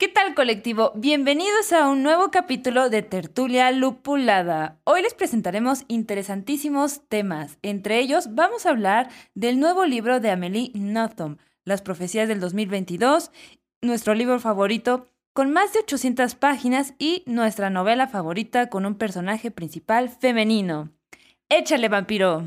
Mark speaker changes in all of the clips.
Speaker 1: ¿Qué tal colectivo? Bienvenidos a un nuevo capítulo de Tertulia Lupulada. Hoy les presentaremos interesantísimos temas. Entre ellos vamos a hablar del nuevo libro de Amelie Nothomb, Las profecías del 2022, nuestro libro favorito con más de 800 páginas y nuestra novela favorita con un personaje principal femenino. Échale, vampiro.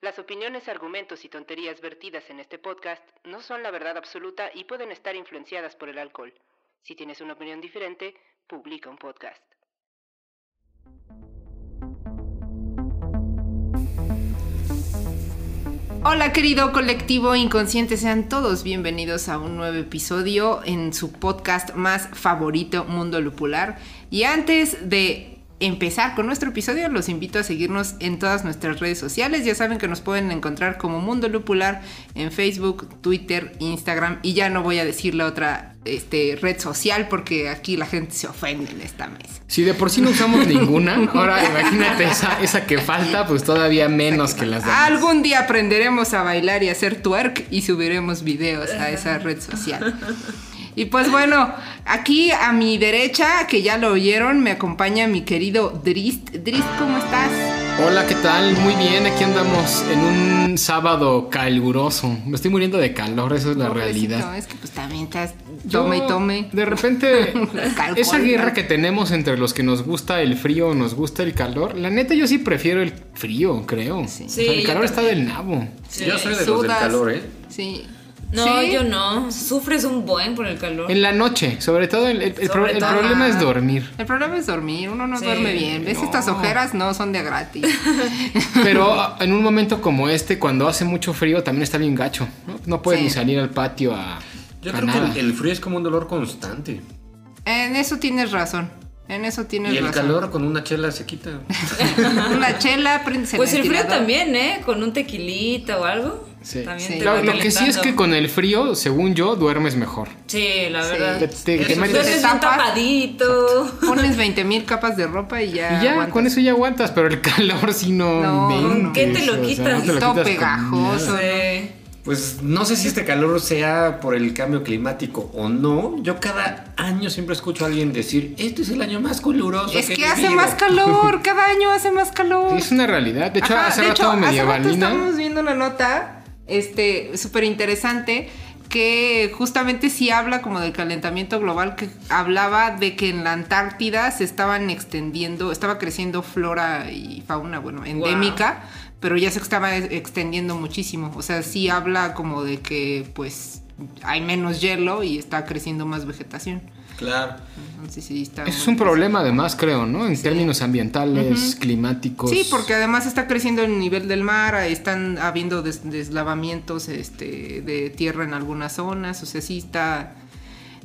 Speaker 2: Las opiniones, argumentos y tonterías vertidas en este podcast no son la verdad absoluta y pueden estar influenciadas por el alcohol. Si tienes una opinión diferente, publica un podcast. Hola querido colectivo inconsciente, sean todos bienvenidos a un nuevo episodio en su podcast más favorito, Mundo Lupular. Y antes de empezar con nuestro episodio, los invito a seguirnos en todas nuestras redes sociales. Ya saben que nos pueden encontrar como Mundo Lupular en Facebook, Twitter, Instagram. Y ya no voy a decir la otra este, red social porque aquí la gente se ofende en esta mesa.
Speaker 3: Si de por sí no usamos ninguna, ahora imagínate esa, esa que falta, pues todavía menos que las demás.
Speaker 2: Algún día aprenderemos a bailar y hacer twerk y subiremos videos a esa red social. Y pues bueno, aquí a mi derecha, que ya lo oyeron, me acompaña mi querido Drist. Drist, ¿cómo estás?
Speaker 3: Hola, ¿qué tal? Muy bien, aquí andamos en un sábado caluroso. Me estoy muriendo de calor, esa es la realidad.
Speaker 2: Es que pues también estás tome y tome.
Speaker 3: De repente, esa guerra que tenemos entre los que nos gusta el frío o nos gusta el calor, la neta yo sí prefiero el frío, creo. Sí. el calor está del nabo.
Speaker 4: Yo soy de los del calor, ¿eh?
Speaker 2: Sí.
Speaker 1: No, yo no. Sufres un buen por el calor.
Speaker 3: En la noche, sobre todo, el, problema es dormir.
Speaker 2: El problema es dormir, uno no duerme bien. ¿Ves? Estas ojeras no son de gratis.
Speaker 3: Pero en un momento como este, cuando hace mucho frío, también está bien gacho. No, puedes ni salir al patio a.
Speaker 4: Yo creo que el, frío es como un dolor constante.
Speaker 2: En eso tienes razón. En eso tienes razón.
Speaker 4: Y el calor con una chela se quita.
Speaker 2: una chela, prendes
Speaker 1: Pues el frío también, ¿eh? Con un tequilita o algo.
Speaker 3: Sí. lo, que sí es que con el frío, según yo, duermes mejor.
Speaker 1: Sí, la verdad.
Speaker 3: Te, te, metes
Speaker 1: tapadito.
Speaker 2: Pones 20 mil capas de ropa y ya.
Speaker 3: Y ya, con eso ya aguantas, pero el calor si no.
Speaker 1: no ¿Qué te lo quitas?
Speaker 2: Todo pegajoso.
Speaker 4: Pues no sé si este calor sea por el cambio climático o no. Yo cada año siempre escucho a alguien decir, este es el año más caluroso.
Speaker 2: Es que, hace más calor, cada año hace más calor.
Speaker 3: Es una realidad. De hecho, hace de rato medievalina.
Speaker 2: estamos viendo una nota este, súper interesante que justamente sí habla como del calentamiento global, que hablaba de que en la Antártida se estaban extendiendo, estaba creciendo flora y fauna, bueno, endémica, pero ya se estaba extendiendo muchísimo. O sea, sí habla como de que pues hay menos hielo y está creciendo más vegetación.
Speaker 4: Claro.
Speaker 3: es un problema además, creo, ¿no? En términos ambientales, climáticos.
Speaker 2: Sí, porque además está creciendo el nivel del mar, están habiendo deslavamientos este, de tierra en algunas zonas, o sea, sí está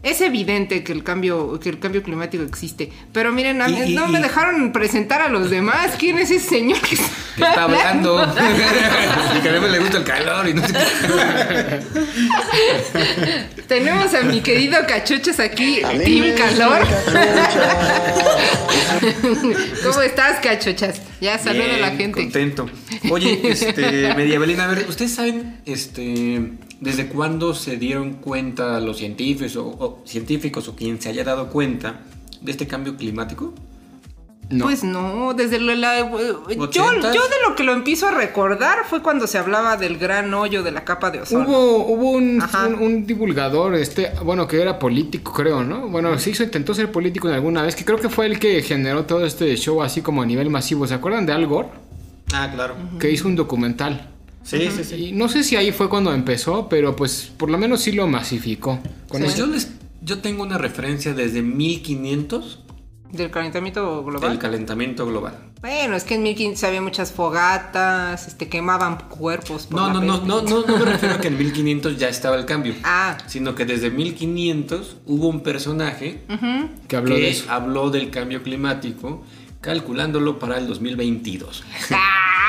Speaker 2: es evidente que el cambio, que el cambio climático existe. Pero miren, no me dejaron presentar a los demás. ¿Quién es ese señor que
Speaker 4: está, hablando? y que a mí le gusta el calor y no sé
Speaker 2: Tenemos a mi querido Cachuchas aquí, Team Calor. ¿Cómo estás, Cachuchas? Ya saluda a la gente.
Speaker 4: Contento. Oye, este, Mediavelina, a ver, ¿ustedes saben este desde cuándo se dieron cuenta los científicos o, científicos o quien se haya dado cuenta de este cambio climático?
Speaker 2: Pues no, desde la, yo, yo, de lo que lo empiezo a recordar fue cuando se hablaba del gran hoyo de la capa de ozono.
Speaker 3: Hubo, hubo un, divulgador, este, bueno, que era político, creo, ¿no? Bueno, sí hizo, intentó ser político en alguna vez, que creo que fue el que generó todo este show así como a nivel masivo. ¿Se acuerdan de Al Gore?
Speaker 4: Ah, claro.
Speaker 3: Que hizo un documental.
Speaker 4: Sí, sí, sí.
Speaker 3: no sé si ahí fue cuando empezó, pero pues por lo menos sí lo masificó.
Speaker 4: Pues yo, les, yo tengo una referencia desde 1500
Speaker 2: Del calentamiento global.
Speaker 4: Del calentamiento global.
Speaker 2: Bueno, es que en 1500 había muchas fogatas, este, quemaban cuerpos. por
Speaker 4: No,
Speaker 2: la
Speaker 4: no, no,
Speaker 2: peste.
Speaker 4: no, no, no me refiero a que en 1500 ya estaba el cambio.
Speaker 2: Ah.
Speaker 4: Sino que desde 1500 hubo un personaje
Speaker 3: Que habló
Speaker 4: que
Speaker 3: de eso.
Speaker 4: habló del cambio climático, calculándolo para el 2022.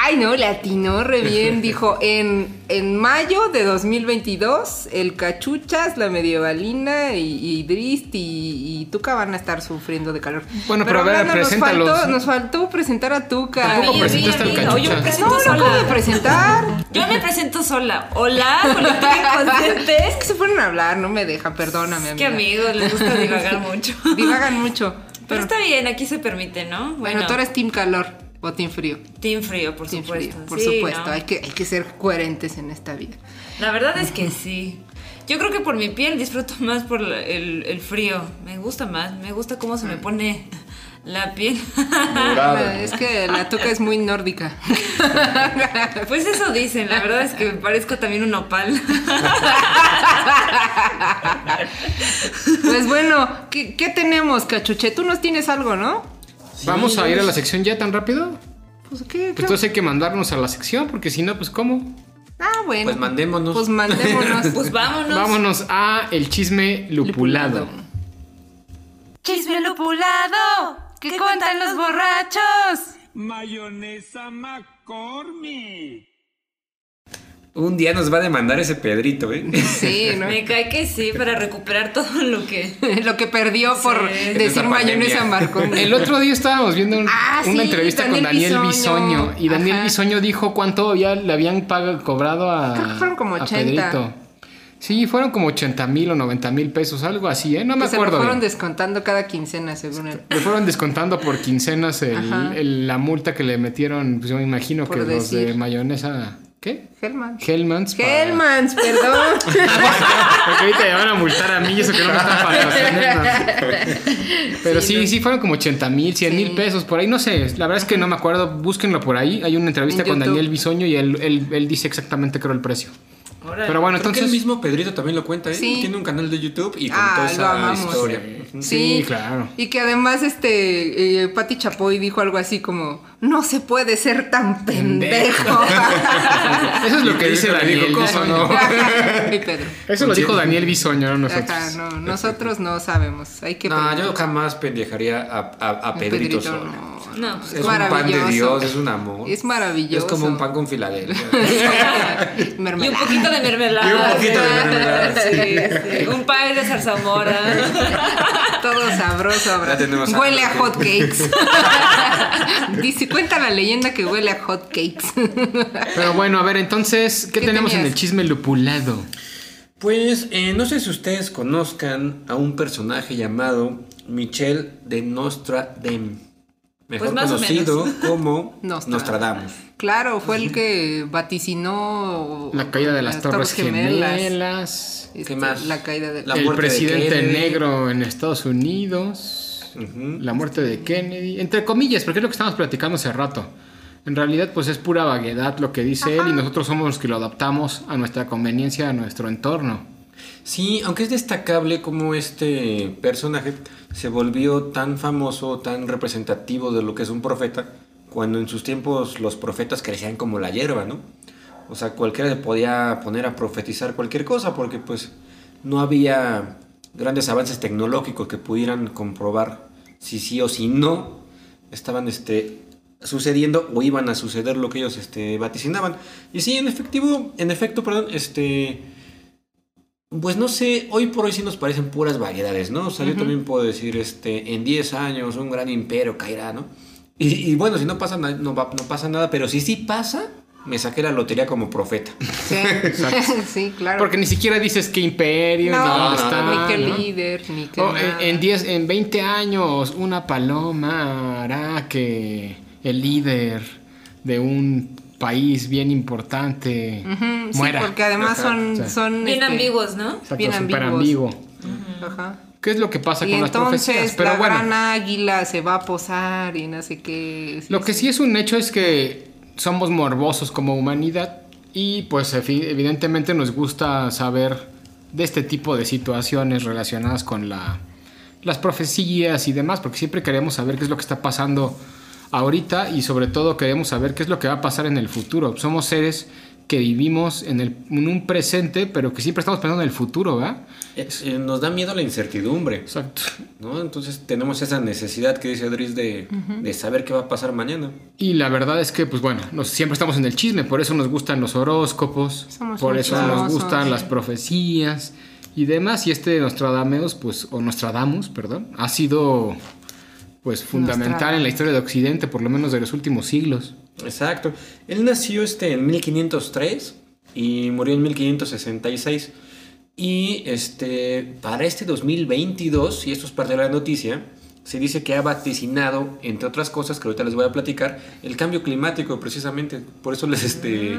Speaker 2: Ay, no, le atinó re bien. Dijo, en, en mayo de 2022, el Cachuchas, la Medievalina y, y Drist y, y Tuca van a estar sufriendo de calor.
Speaker 3: Bueno, pero a ver,
Speaker 2: nos faltó, nos faltó presentar a Tuca.
Speaker 3: Tampoco presentaste al
Speaker 1: oye, Yo me
Speaker 3: Cachuchas.
Speaker 1: presento
Speaker 2: No, no acabo de
Speaker 1: sola.
Speaker 2: presentar.
Speaker 1: Yo me presento sola. Hola, colectiva
Speaker 2: Es que se fueron a hablar, no me dejan, perdóname.
Speaker 1: Es que
Speaker 2: amiga.
Speaker 1: amigos, les gusta divagar mucho.
Speaker 2: Divagan mucho.
Speaker 1: Pero está bien, aquí se permite, ¿no?
Speaker 2: Bueno, tú eres Team Calor o Team Frío.
Speaker 1: Team frío, por
Speaker 2: Team
Speaker 1: supuesto.
Speaker 2: Frío, por
Speaker 1: Sí,
Speaker 2: supuesto.
Speaker 1: ¿no?
Speaker 2: Hay, que, hay que ser coherentes en esta vida.
Speaker 1: La verdad es que sí. Yo creo que por mi piel disfruto más por el, el frío. Me gusta más. Me gusta cómo se me pone la piel.
Speaker 2: Es que la Tuca es muy nórdica.
Speaker 1: Pues eso dicen. La verdad es que me parezco también un opal.
Speaker 2: Pues bueno, ¿qué, qué tenemos, Cachuche? Tú nos tienes algo, ¿no?
Speaker 3: ¿Vamos a ir a la sección ya tan rápido?
Speaker 2: Pues qué.
Speaker 3: Pues entonces hay que mandarnos a la sección, porque si no, pues ¿cómo?
Speaker 2: Ah, bueno.
Speaker 4: Pues mandémonos.
Speaker 2: Pues mandémonos.
Speaker 1: Pues vámonos.
Speaker 3: Vámonos a el chisme lupulado.
Speaker 1: Chisme lupulado. ¿Qué cuentan los borrachos?
Speaker 5: Mayonesa McCormick.
Speaker 4: Un día nos va a demandar ese Pedrito, ¿eh?
Speaker 2: Sí, ¿no?
Speaker 1: Me cae que sí, para recuperar todo lo que.
Speaker 2: Lo que perdió por
Speaker 1: Sí.
Speaker 2: decir
Speaker 4: Esa
Speaker 2: mayonesa. Marconi.
Speaker 3: El otro día estábamos viendo un-
Speaker 2: Ah,
Speaker 3: una
Speaker 2: sí,
Speaker 3: entrevista con
Speaker 2: Daniel Bisoño.
Speaker 3: Bisoño. Y Daniel
Speaker 2: Ajá.
Speaker 3: Bisoño dijo cuánto había, le habían pagado, cobrado a,
Speaker 2: Creo que fueron como
Speaker 3: a
Speaker 2: 80.
Speaker 3: Pedrito. Sí, fueron como 80 mil o 90 mil pesos, algo así, ¿eh? No me
Speaker 2: Que se lo
Speaker 3: acuerdo.
Speaker 2: fueron
Speaker 3: bien.
Speaker 2: descontando cada quincena, según él.
Speaker 3: Le fueron descontando por quincenas el- la multa que le metieron, pues yo me imagino
Speaker 2: Por
Speaker 3: que los de
Speaker 2: decir.
Speaker 3: mayonesa. ¿Qué?
Speaker 2: Hellman.
Speaker 3: Hellmans. para-
Speaker 2: Hellmans, perdón.
Speaker 3: Porque ahorita me van a multar a mí eso que no me están patrocinando. Pero sí, sí, fueron como 80 mil, 100 mil
Speaker 2: Sí.
Speaker 3: pesos por ahí. No sé, la verdad es que no me acuerdo. Búsquenlo por ahí. Hay una entrevista
Speaker 2: En
Speaker 3: con
Speaker 2: YouTube.
Speaker 3: Daniel Bisoño y él, él, él dice exactamente, creo, el precio.
Speaker 1: Órale.
Speaker 3: Pero bueno,
Speaker 4: Creo que
Speaker 3: entonces.
Speaker 4: el mismo Pedrito también lo cuenta, ¿eh?
Speaker 2: Sí.
Speaker 4: Tiene un canal de YouTube y con
Speaker 2: Ah,
Speaker 4: toda
Speaker 2: lo
Speaker 4: esa
Speaker 2: amamos.
Speaker 4: historia.
Speaker 3: Sí, claro.
Speaker 2: Y que además, este, eh, Patti Chapoy dijo algo así como, no se puede ser tan pendejo.
Speaker 3: Eso es lo que dice Daniel
Speaker 4: ¿cómo
Speaker 3: Bisoño.
Speaker 2: y Pedro.
Speaker 3: Eso lo dijo Daniel Bisoño, no nosotros.
Speaker 2: Ajá, no, nosotros no sabemos. Hay que
Speaker 4: No, yo jamás pendejaría a, a, a Pedrito, solo.
Speaker 2: no.
Speaker 1: No, pues,
Speaker 4: Es un pan de
Speaker 2: maravilloso.
Speaker 4: Dios, es un amor.
Speaker 2: Es maravilloso.
Speaker 4: Es como un pan con Filadelfia.
Speaker 1: Y un poquito de mermelada.
Speaker 4: Y un poquito de mermelada,
Speaker 1: Sí, sí. Un pie de zarzamora.
Speaker 2: Todo sabroso. Huele a hot cakes. Dice, cuenta la leyenda que huele a hot cakes.
Speaker 3: Pero bueno, a ver, entonces, ¿qué,
Speaker 2: ¿Qué
Speaker 3: tenemos en el chisme lupulado?
Speaker 4: Pues eh, no sé si ustedes conozcan a un personaje llamado Michel de Nostradem. Mejor
Speaker 1: Pues más o
Speaker 4: conocido
Speaker 1: menos.
Speaker 4: como
Speaker 2: Nostradamus.
Speaker 4: Nostradamus.
Speaker 2: Claro, fue el que vaticinó
Speaker 3: La caída de las, Torres, Gemelas.
Speaker 2: Este,
Speaker 4: ¿Qué más?
Speaker 2: La caída de
Speaker 4: La
Speaker 3: el
Speaker 4: de
Speaker 3: presidente negro en Estados Unidos. La muerte de Kennedy. Entre comillas, porque es lo que estábamos platicando hace rato. En realidad, pues es pura vaguedad lo que dice él y nosotros somos los que lo adaptamos a nuestra conveniencia, a nuestro entorno.
Speaker 4: Sí, aunque es destacable cómo este personaje se volvió tan famoso, tan representativo de lo que es un profeta, cuando en sus tiempos los profetas crecían como la hierba, ¿no? O sea, cualquiera se podía poner a profetizar cualquier cosa porque pues no había grandes avances tecnológicos que pudieran comprobar si sí o si no estaban este sucediendo o iban a suceder lo que ellos este vaticinaban. Y sí, en efectivo, en efecto, perdón, este pues no sé, hoy por hoy sí nos parecen puras variedades, ¿no? O sea, yo también puedo decir, este, en 10 años un gran imperio caerá, ¿no? Y, y bueno, si no pasa, no, no pasa nada, pero si sí pasa, me saqué la lotería como profeta.
Speaker 2: Sí, sí, claro.
Speaker 3: Porque ni siquiera dices qué imperio,
Speaker 2: no,
Speaker 3: ni dónde
Speaker 4: no,
Speaker 3: está.
Speaker 2: ni qué
Speaker 3: ¿no?
Speaker 2: líder, ni qué
Speaker 3: O
Speaker 2: nada.
Speaker 3: en, en 10, en 20 años, una paloma hará que el líder de un país bien importante
Speaker 2: Ujú, sí,
Speaker 3: muera.
Speaker 2: porque además son, son
Speaker 1: Bien
Speaker 2: este,
Speaker 1: ambiguos, ¿no?
Speaker 3: Exacto,
Speaker 2: bien
Speaker 3: súper
Speaker 2: ambiguos.
Speaker 3: ambiguo.
Speaker 2: Ajá.
Speaker 3: ¿Qué es lo que pasa
Speaker 2: Y
Speaker 3: con las profecías?
Speaker 2: entonces
Speaker 3: Pero
Speaker 2: la
Speaker 3: bueno,
Speaker 2: gran águila se va a posar y no sé qué.
Speaker 3: lo que sí es un hecho es que somos morbosos como humanidad y pues evidentemente nos gusta saber de este tipo de situaciones relacionadas con la, las profecías y demás, porque siempre queremos saber qué es lo que está pasando ahorita y sobre todo queremos saber qué es lo que va a pasar en el futuro. Somos seres que vivimos en, el, en un presente, pero que siempre estamos pensando en el futuro, ¿verdad?
Speaker 4: Eh, eh, nos da miedo la incertidumbre.
Speaker 3: Exacto.
Speaker 4: ¿no? Entonces tenemos esa necesidad que dice Adris de, de saber qué va a pasar mañana.
Speaker 3: Y la verdad es que, pues bueno, nos, siempre estamos en el chisme, por eso nos gustan los horóscopos,
Speaker 2: Somos
Speaker 3: por eso nos gustan las profecías y demás. Y este Nostradamus, pues, o Nostradamus, perdón, ha sido pues fundamental en la historia de Occidente, por lo menos de los últimos siglos.
Speaker 4: Exacto. Él nació este en 1503 y murió en 1566. Y este, para este 2022, y esto es parte de la noticia, se dice que ha vaticinado, entre otras cosas que ahorita les voy a platicar, el cambio climático precisamente. Por eso les, este,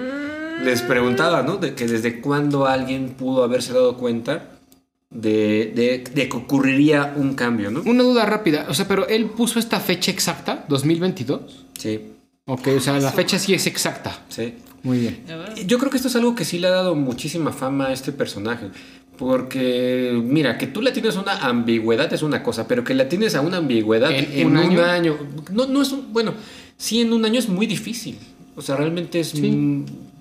Speaker 4: les preguntaba, ¿no? De que desde cuándo alguien pudo haberse dado cuenta de, de- de que ocurriría un cambio, ¿no?
Speaker 3: Una duda rápida, o sea, pero él puso esta fecha exacta, 2022.
Speaker 4: Sí,
Speaker 3: Ok, o sea, la fecha sí es exacta.
Speaker 4: sí.
Speaker 3: Muy bien.
Speaker 4: Yo creo que esto es algo que sí le ha dado muchísima fama a este personaje. Porque, mira, que tú le tienes una ambigüedad es una cosa, pero que la tienes a una ambigüedad
Speaker 3: ¿En-
Speaker 4: en,
Speaker 3: un
Speaker 4: un
Speaker 3: año?
Speaker 4: año. no, no es un, bueno, sí en un año es muy difícil. O sea, realmente es...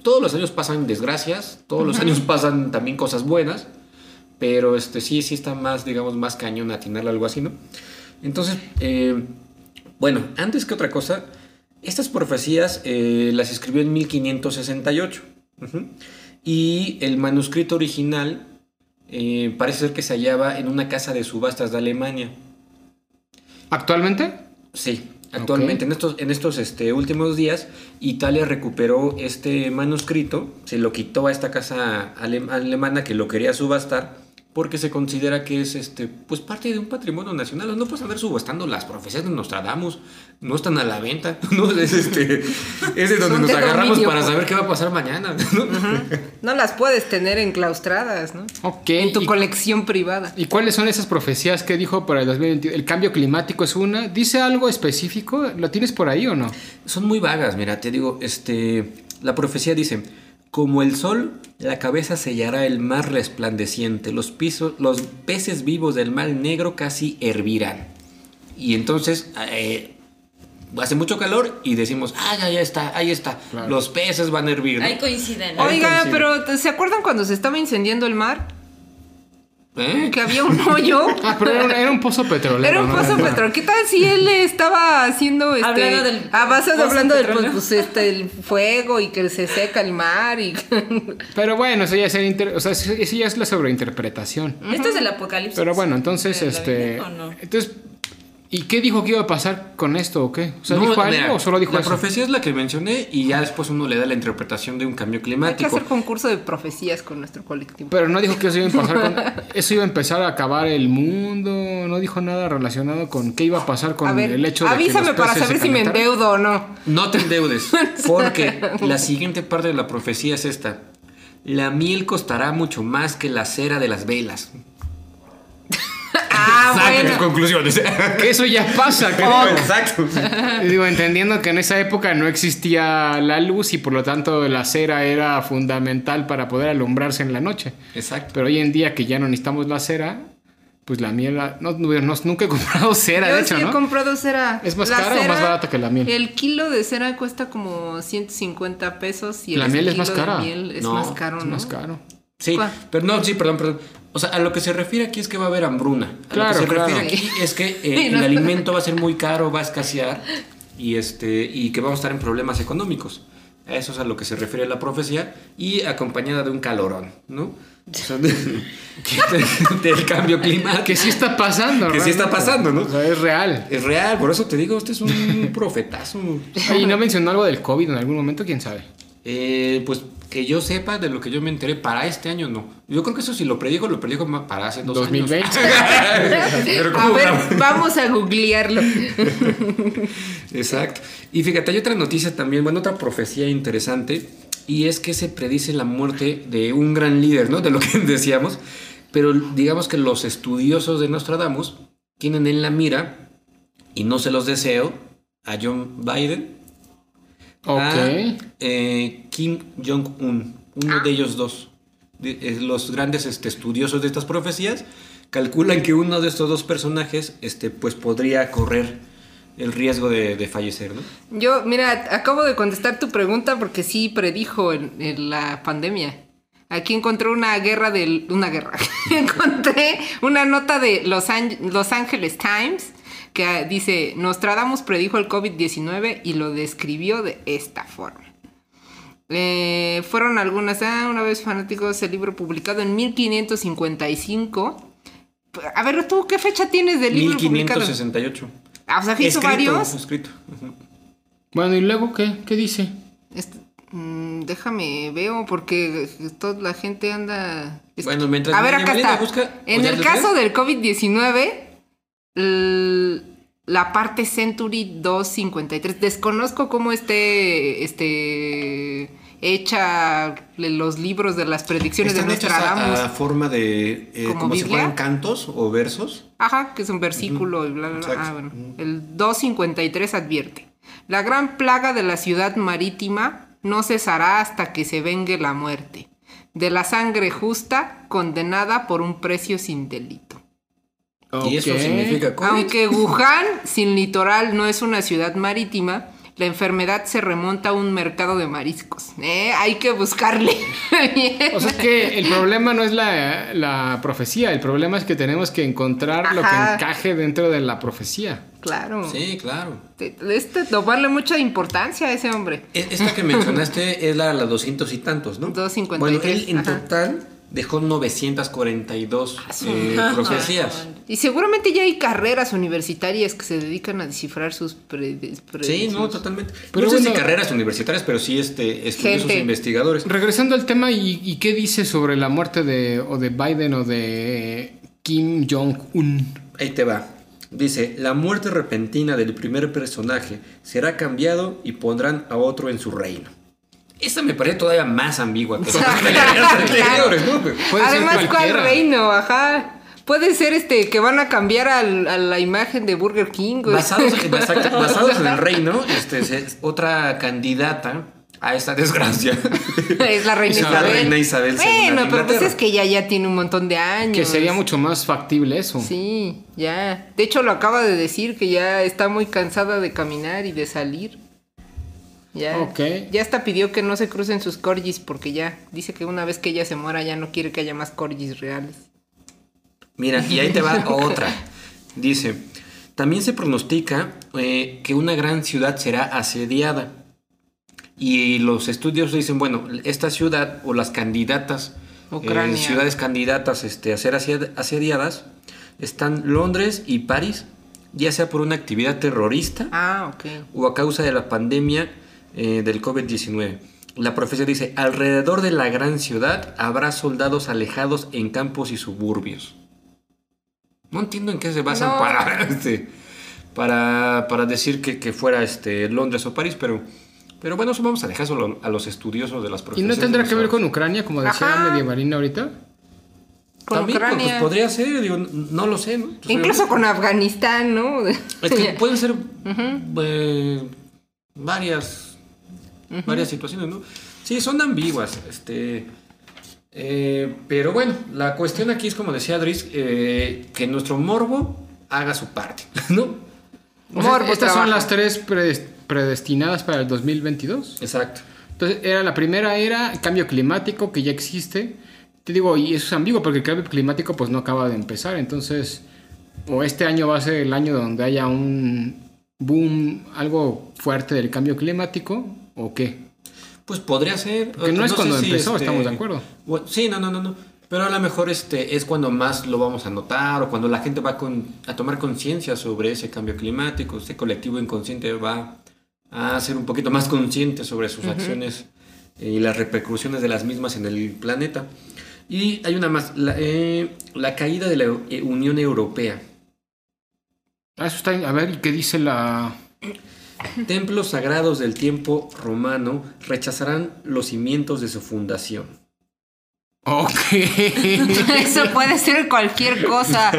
Speaker 4: todos los años pasan desgracias, todos los años pasan también cosas buenas, pero este sí, sí está más, digamos, más cañón atinarle algo así, ¿no? Entonces, eh, bueno, antes que otra cosa, estas profecías eh, las escribió en 1568. Ujú. Y el manuscrito original eh, parece ser que se hallaba en una casa de subastas de Alemania.
Speaker 3: ¿Actualmente?
Speaker 4: Sí, actualmente, en estos, en estos este, últimos días, Italia recuperó este manuscrito, se lo quitó a esta casa ale- alemana que lo quería subastar, porque se considera que es este, pues parte de un patrimonio nacional. No puedes andar subastando las profecías de Nostradamus, no están a la venta, no es este, es de donde
Speaker 2: Son
Speaker 4: nos
Speaker 2: de
Speaker 4: agarramos
Speaker 2: dominio,
Speaker 4: para saber qué va a pasar mañana. ¿no?
Speaker 2: No las puedes tener enclaustradas, ¿no?
Speaker 3: Ok.
Speaker 2: En tu
Speaker 3: ¿y-
Speaker 2: colección privada.
Speaker 3: ¿Y cuáles son esas profecías que dijo para el 2021? El cambio climático es una. ¿Dice algo específico? ¿Lo tienes por ahí o no?
Speaker 4: Son muy vagas, mira, te digo, este, la profecía dice, como el sol, la cabeza sellará el mar resplandeciente, los, pisos, los peces vivos del mar negro casi hervirán. Y entonces eh, hace mucho calor y decimos, ah, ya, ya está, ahí está,
Speaker 3: Claro.
Speaker 4: los peces van a hervir. ¿no?
Speaker 1: Ahí coinciden. ¿no?
Speaker 4: Ahí
Speaker 2: Oiga, pero ¿se acuerdan cuando se estaba incendiando el mar?
Speaker 4: ¿Eh?
Speaker 2: Que había un hoyo.
Speaker 3: Ah, pero era un, era un pozo petrolero.
Speaker 2: Era un
Speaker 3: ¿no?
Speaker 2: pozo petrolero. ¿Qué tal si él estaba haciendo este
Speaker 1: Hablando del
Speaker 2: a base de
Speaker 1: pozo
Speaker 2: hablando del pues, este el fuego y que se seca el mar y
Speaker 3: Pero bueno, eso ya es, el inter- o sea, eso ya es la sobreinterpretación.
Speaker 1: ¿Esto es el apocalipsis?
Speaker 3: Pero bueno, entonces,
Speaker 1: ¿De la
Speaker 3: este.
Speaker 1: No?
Speaker 3: Entonces, ¿y qué dijo que iba a pasar con esto o qué? O sea,
Speaker 4: No,
Speaker 3: ¿dijo algo
Speaker 4: mira,
Speaker 3: o solo dijo
Speaker 4: La
Speaker 3: eso?
Speaker 4: profecía es la que mencioné y ya después uno le da la interpretación de un cambio
Speaker 2: hay que
Speaker 4: climático.
Speaker 2: hacer concurso de profecías con nuestro colectivo.
Speaker 3: Pero no dijo que eso iba a pasar con. Eso iba a empezar a acabar el mundo. No dijo nada relacionado con qué iba a pasar con
Speaker 2: a ver,
Speaker 3: el hecho de que
Speaker 2: avísame
Speaker 3: los
Speaker 2: para saber
Speaker 3: se
Speaker 2: si me endeudo o no.
Speaker 4: No te endeudes, porque la siguiente parte de la profecía es esta. La miel costará mucho más que la cera de las velas.
Speaker 2: Ah,
Speaker 4: Saquen
Speaker 2: bueno.
Speaker 4: conclusiones.
Speaker 3: Que eso ya pasa, creo.
Speaker 4: Exacto.
Speaker 3: Digo, entendiendo que en esa época no existía la luz y por lo tanto la cera era fundamental para poder alumbrarse en la noche.
Speaker 4: Exacto.
Speaker 3: Pero hoy en día que ya no necesitamos la cera, pues la miel, no, no- no- nunca he comprado cera,
Speaker 2: Yo
Speaker 3: de hecho,
Speaker 2: sí he
Speaker 3: ¿no?
Speaker 2: comprado cera.
Speaker 3: ¿Es más
Speaker 2: La
Speaker 3: cara o más
Speaker 2: cera,
Speaker 3: barata que la miel?
Speaker 2: El kilo de cera cuesta como 150 pesos y el
Speaker 3: La miel es
Speaker 2: kilo
Speaker 3: más
Speaker 2: de
Speaker 3: cara.
Speaker 2: miel es
Speaker 4: No,
Speaker 2: más caro,
Speaker 3: Es
Speaker 2: ¿no?
Speaker 3: más caro.
Speaker 4: Sí,
Speaker 2: ¿Cuál?
Speaker 4: pero no, sí, perdón, perdón. O sea, a lo que se refiere aquí es que va a haber hambruna. A
Speaker 3: Claro,
Speaker 4: lo que se
Speaker 3: claro.
Speaker 4: refiere aquí es que eh, el alimento va a ser muy caro, va a escasear y este y que vamos a estar en problemas económicos. A Eso es a lo que se refiere la profecía y acompañada de un calorón, ¿no? O sea, de- que- del cambio climático.
Speaker 3: Que sí está pasando,
Speaker 4: Que sí está pasando, ¿no?
Speaker 3: O sea, es real.
Speaker 4: Es real, por eso te digo, usted es un profetazo.
Speaker 3: ¿Y no mencionó algo del COVID en algún momento? ¿Quién sabe?
Speaker 4: Eh, pues que yo sepa de lo que yo me enteré para este año no. Yo creo que eso si lo predijo, lo predijo para hace dos
Speaker 3: 2020.
Speaker 4: años. Pero
Speaker 2: A
Speaker 4: ¿cómo
Speaker 2: ver, vamos a googlearlo.
Speaker 4: Exacto. Y fíjate, hay otra noticia también, bueno, otra profecía interesante, y es que se predice la muerte de un gran líder, ¿no? De lo que decíamos, pero digamos que los estudiosos de Nostradamus tienen en la mira, y no se los deseo, a John Biden,
Speaker 3: Ok.
Speaker 4: a eh, Kim Jong-un, uno de ellos dos, los grandes este, estudiosos de estas profecías, calculan que uno de estos dos personajes este, pues podría correr el riesgo de, de fallecer, ¿no?
Speaker 2: Yo, mira, acabo de contestar tu pregunta porque sí predijo en, en la pandemia. Aquí encontré una guerra del... Una guerra. encontré una nota de Los, Ang- Los Angeles Times que dice, Nostradamus predijo el COVID-19 y lo describió de esta forma. Eh, fueron algunas, ah, una vez fanáticos, el libro publicado en 1555. A ver, ¿tú qué fecha tienes del libro publicado?
Speaker 4: 1568.
Speaker 2: Ah, o sea, que hizo
Speaker 4: Escrito,
Speaker 2: varios.
Speaker 4: escrito.
Speaker 3: Bueno, ¿y luego qué? ¿Qué dice?
Speaker 2: Este, mm, déjame, veo, porque toda la gente anda... es-
Speaker 4: Bueno, mientras
Speaker 2: A ver, acá está.
Speaker 4: busca-
Speaker 2: en
Speaker 4: ¿o ya
Speaker 2: el caso del COVID-19, l- la parte Century 253, desconozco cómo esté este, hecha los libros de las predicciones
Speaker 4: Están
Speaker 2: de
Speaker 4: hechos a,
Speaker 2: Nostradamus.
Speaker 4: a forma de. eh,
Speaker 2: ¿Como
Speaker 4: como si fueran cantos o versos.
Speaker 2: Ajá, que es un versículo y bla, bla, bla.
Speaker 4: Exacto.
Speaker 2: Ah, bueno. El 253 advierte. La gran plaga de la ciudad marítima no cesará hasta que se vengue la muerte. De la sangre justa, condenada por un precio sin delito.
Speaker 4: Y eso significa COVID.
Speaker 2: Aunque Wuhan, sin litoral, no es una ciudad marítima, la enfermedad se remonta a un mercado de mariscos. ¿Eh? Hay que buscarle.
Speaker 3: O sea que el problema no es la, la profecía, el problema es que tenemos que encontrar lo que encaje dentro de la profecía.
Speaker 2: claro.
Speaker 4: Sí, claro.
Speaker 2: Te- Este, tomarle mucha importancia a ese hombre.
Speaker 4: E- Esta que mencionaste es la, la 200 y tantos, ¿no?
Speaker 2: 253,
Speaker 4: Bueno, él en
Speaker 2: ajá.
Speaker 4: total dejó 942
Speaker 2: su-
Speaker 4: eh, profecías.
Speaker 2: Y seguramente ya hay carreras universitarias que se dedican a descifrar sus pre- pre-
Speaker 4: Sí, no, totalmente.
Speaker 3: Pero
Speaker 4: no sé si carreras universitarias, pero sí este, estudiosos
Speaker 2: Gente.
Speaker 4: e investigadores.
Speaker 3: Regresando al tema, ¿y, y qué dice sobre la muerte de, o de Biden o de Kim Jong-un?
Speaker 4: Ahí te va. Dice, la muerte repentina del primer personaje será cambiado y pondrán a otro en su reino. Esta me parece todavía más ambigua que las anteriores, ¿no?
Speaker 3: Puede ser
Speaker 2: Además, ¿cuál reino? Ajá. Puede ser este que van a cambiar al- a la imagen de Burger King. güey.
Speaker 4: Basados, basados en el reino, este, es otra candidata a esta desgracia.
Speaker 2: es la reina
Speaker 4: Es la
Speaker 2: Isabel.
Speaker 4: reina Isabel
Speaker 2: Bueno, pero pues es que ya, ya tiene un montón de años.
Speaker 3: Que sería mucho más factible eso.
Speaker 2: Sí, ya. De hecho, lo acaba de decir que ya está muy cansada de caminar y de salir. Ya. Ya hasta pidió que no se crucen sus corgis porque ya dice que una vez que ella se muera ya no quiere que haya más corgis reales.
Speaker 4: Mira, y ahí te va otra. Dice, también se pronostica eh, que una gran ciudad será asediada. Y los estudios dicen, bueno, esta ciudad o las candidatas, eh, ciudades candidatas este, a ser ased- asediadas, están Londres y París, ya sea por una actividad terrorista
Speaker 2: Ah,
Speaker 4: o a causa de la pandemia eh, del COVID-19. La profecía dice, alrededor de la gran ciudad habrá soldados alejados en campos y suburbios. No entiendo en qué se basan
Speaker 2: No.
Speaker 4: para, este, para, para decir que, que fuera este, Londres o París, pero, pero bueno, eso vamos a dejar solo a los estudiosos de las
Speaker 3: ¿Y
Speaker 4: profecías.
Speaker 3: no tendrá que ver con Ucrania, como decía
Speaker 2: Ajá.
Speaker 3: Medievalina ahorita?
Speaker 2: Con
Speaker 4: También, pues,
Speaker 2: Ucrania.
Speaker 4: pues, podría ser, digo, no lo sé. ¿no?
Speaker 2: Incluso con Afganistán, ¿no?
Speaker 4: Es que pueden ser eh, varias, varias situaciones, ¿no? Sí, son ambiguas, este, eh, pero bueno, la cuestión aquí es como decía Adris, eh, que nuestro morbo haga su parte, ¿no?
Speaker 3: O sea,
Speaker 2: Morbo
Speaker 3: estas son las tres predes- predestinadas para el 2022.
Speaker 4: Exacto.
Speaker 3: Entonces, era la primera era el cambio climático que ya existe. Te digo, y eso es ambiguo porque el cambio climático pues no acaba de empezar. Entonces, o este año va a ser el año donde haya un boom, algo fuerte del cambio climático, o qué.
Speaker 4: Pues podría ser.
Speaker 3: Porque no es cuando
Speaker 4: si,
Speaker 3: empezó, estamos de acuerdo.
Speaker 4: bueno, sí, no, no, no, no. Pero a lo mejor este es cuando más lo vamos a notar o cuando la gente va con- a tomar conciencia sobre ese cambio climático, ese colectivo inconsciente va a ser un poquito más consciente sobre sus acciones y las repercusiones de las mismas en el planeta. Y hay una más, la, eh, la caída de la Unión Europea.
Speaker 3: Ah, Eso está, a ver, ¿y qué dice la...?
Speaker 4: Templos sagrados del tiempo romano rechazarán los cimientos de su fundación.
Speaker 3: Ok.
Speaker 2: Eso puede ser cualquier cosa.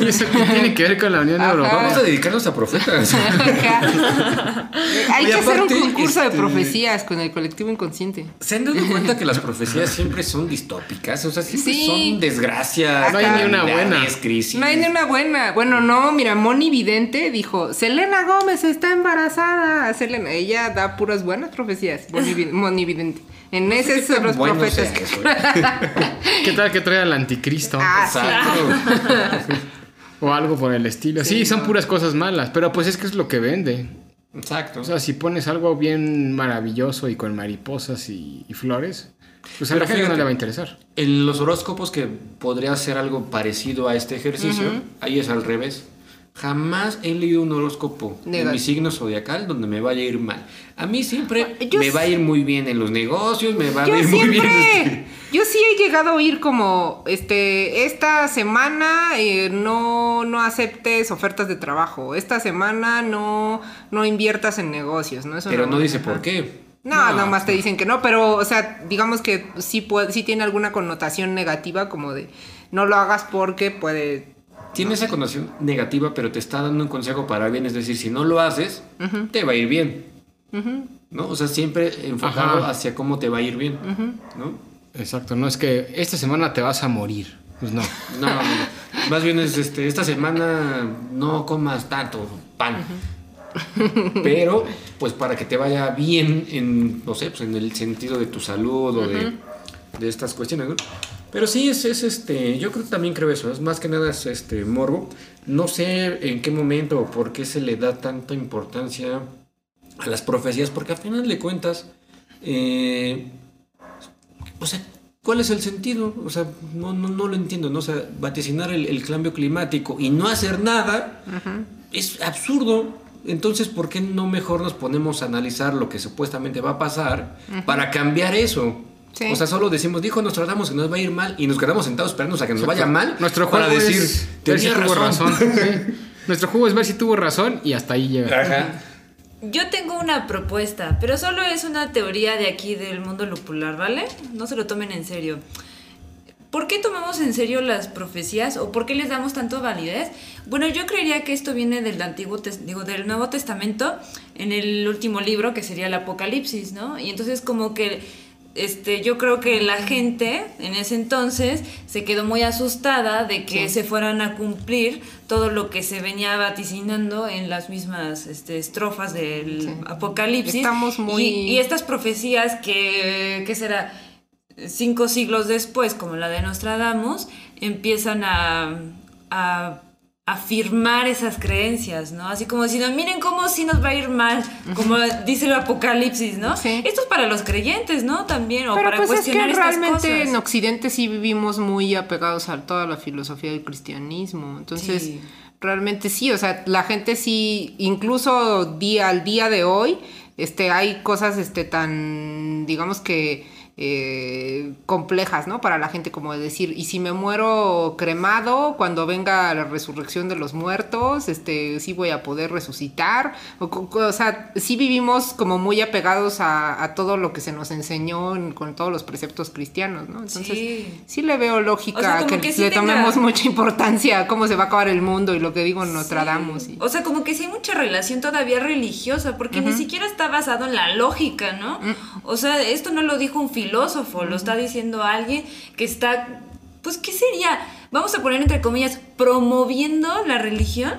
Speaker 3: ¿Y eso qué tiene que ver con la Unión
Speaker 2: Ajá.
Speaker 3: Europea?
Speaker 4: Vamos a dedicarnos a profetas.
Speaker 2: Hay
Speaker 4: Y
Speaker 2: que hacer un concurso de
Speaker 4: este-
Speaker 2: profecías con el colectivo inconsciente.
Speaker 4: ¿Se han dado cuenta que las profecías siempre son distópicas? O sea, siempre
Speaker 2: Sí.
Speaker 4: son desgracias.
Speaker 3: No hay ni una buena.
Speaker 4: crisis.
Speaker 2: No hay ni una buena. Bueno, no, mira, Moni Vidente dijo, Selena Gómez está embarazada. Selena, ella da puras buenas profecías. Moni Vidente. En ese
Speaker 4: ¿Qué
Speaker 2: son los
Speaker 4: bueno
Speaker 2: profetas.
Speaker 4: sea
Speaker 2: que-
Speaker 4: eso?
Speaker 3: ¿Qué tal que trae al anticristo?
Speaker 2: Ah, sí.
Speaker 4: Exacto.
Speaker 3: O algo por el estilo. Sí, son puras cosas malas, pero pues es que es lo que vende.
Speaker 4: Exacto.
Speaker 3: O sea, si pones algo bien maravilloso y con mariposas y, y flores, pues a
Speaker 4: Pero
Speaker 3: la gente no le va a interesar.
Speaker 4: En los horóscopos que podría ser algo parecido a este ejercicio, ahí es al revés. Jamás he leído un horóscopo de
Speaker 2: Nega-
Speaker 4: mi signo zodiacal donde me vaya a ir mal. A mí siempre
Speaker 2: Yo
Speaker 4: me va a ir muy bien en los negocios, me va a ir muy bien. este,
Speaker 2: yo sí he llegado a oír como, este, esta semana eh, no, no aceptes ofertas de trabajo, esta semana no, no inviertas en negocios, ¿no? Eso
Speaker 4: Pero no dice por qué.
Speaker 2: No,
Speaker 3: No,
Speaker 2: nada más te dicen que no, pero, o sea, digamos que sí, puede, sí tiene alguna connotación negativa, como de no lo hagas porque puede...
Speaker 4: Tiene esa connotación negativa, pero te está dando un consejo para bien. Es decir, si no lo haces, te va a ir bien. ¿No? O sea, siempre enfocado
Speaker 3: Ajá.
Speaker 4: hacia cómo te va a ir bien. ¿No?
Speaker 3: Exacto, no es que esta semana te vas a morir. Pues no.
Speaker 4: No, no, no. más bien es este, esta semana no comas tanto pan. Pero, pues para que te vaya bien en, no sé, pues en el sentido de tu salud o de, de estas cuestiones, ¿no? Pero sí, es, es este, yo creo también creo eso, es más que nada es este morbo. No sé en qué momento o por qué se le da tanta importancia a las profecías, porque al final de cuentas, eh, o sea, ¿cuál es el sentido? O sea, no, no, no lo entiendo, ¿no? O sea, vaticinar el, el cambio climático y no hacer nada es absurdo. Entonces, ¿por qué no mejor nos ponemos a analizar lo que supuestamente va a pasar para cambiar eso?
Speaker 2: Sí.
Speaker 4: O sea, solo decimos, dijo Nostradamus que nos va a ir mal y nos quedamos sentados esperando a que nos vaya mal.
Speaker 3: Nuestro
Speaker 4: para
Speaker 3: juego
Speaker 4: decir,
Speaker 3: es ver si
Speaker 4: "Tenía
Speaker 3: tuvo
Speaker 4: razón".
Speaker 3: razón. Sí. Nuestro juego es ver si tuvo razón y hasta ahí llega.
Speaker 4: Ajá.
Speaker 1: Yo tengo una propuesta, pero solo es una teoría de aquí del mundo lupular, ¿vale? No se lo tomen en serio. ¿Por qué tomamos en serio las profecías o por qué les damos tanto validez? Bueno, yo creería que esto viene del antiguo digo del Nuevo Testamento en el último libro que sería el Apocalipsis, ¿no? Y entonces como que este yo creo que la gente en ese entonces se quedó muy asustada de que
Speaker 2: Sí.
Speaker 1: se fueran a cumplir todo lo que se venía vaticinando en las mismas este, estrofas del
Speaker 2: Sí.
Speaker 1: Apocalipsis.
Speaker 2: Estamos muy-
Speaker 1: Y, y estas profecías que, ¿qué será? Cinco siglos después, como la de Nostradamus, empiezan a, a afirmar esas creencias, ¿no? Así como diciendo, miren cómo sí nos va a ir mal, como dice el Apocalipsis, ¿no?
Speaker 2: Sí.
Speaker 1: Esto es para los creyentes, ¿no? También, o
Speaker 2: Pero
Speaker 1: para
Speaker 2: pues es que
Speaker 1: cuestionar estas
Speaker 2: realmente
Speaker 1: cosas.
Speaker 2: en Occidente sí vivimos muy apegados a toda la filosofía del cristianismo. Entonces,
Speaker 1: Sí.
Speaker 2: realmente sí, o sea, la gente sí, incluso día al día de hoy, este, hay cosas este, tan, digamos que eh, complejas, ¿no? Para la gente como de decir, y si me muero cremado, cuando venga la resurrección de los muertos, este, sí voy a poder resucitar. O, sea, sí vivimos como muy apegados a, a todo lo que se nos enseñó en- con todos los preceptos cristianos, ¿no? Entonces,
Speaker 1: Sí.
Speaker 2: sí, le veo lógica
Speaker 1: O sea, como
Speaker 2: que,
Speaker 1: que sí
Speaker 2: le
Speaker 1: tenga-
Speaker 2: tomemos mucha importancia a cómo se va a acabar el mundo y lo que digo Nostradamus. y-
Speaker 1: O sea, como que sí hay mucha relación todavía religiosa, porque ni siquiera está basado en la lógica, ¿no?
Speaker 2: Mm.
Speaker 1: O sea, esto no lo dijo un filósofo, lo está diciendo alguien que está, pues, ¿qué sería? Vamos a poner entre comillas, promoviendo la religión.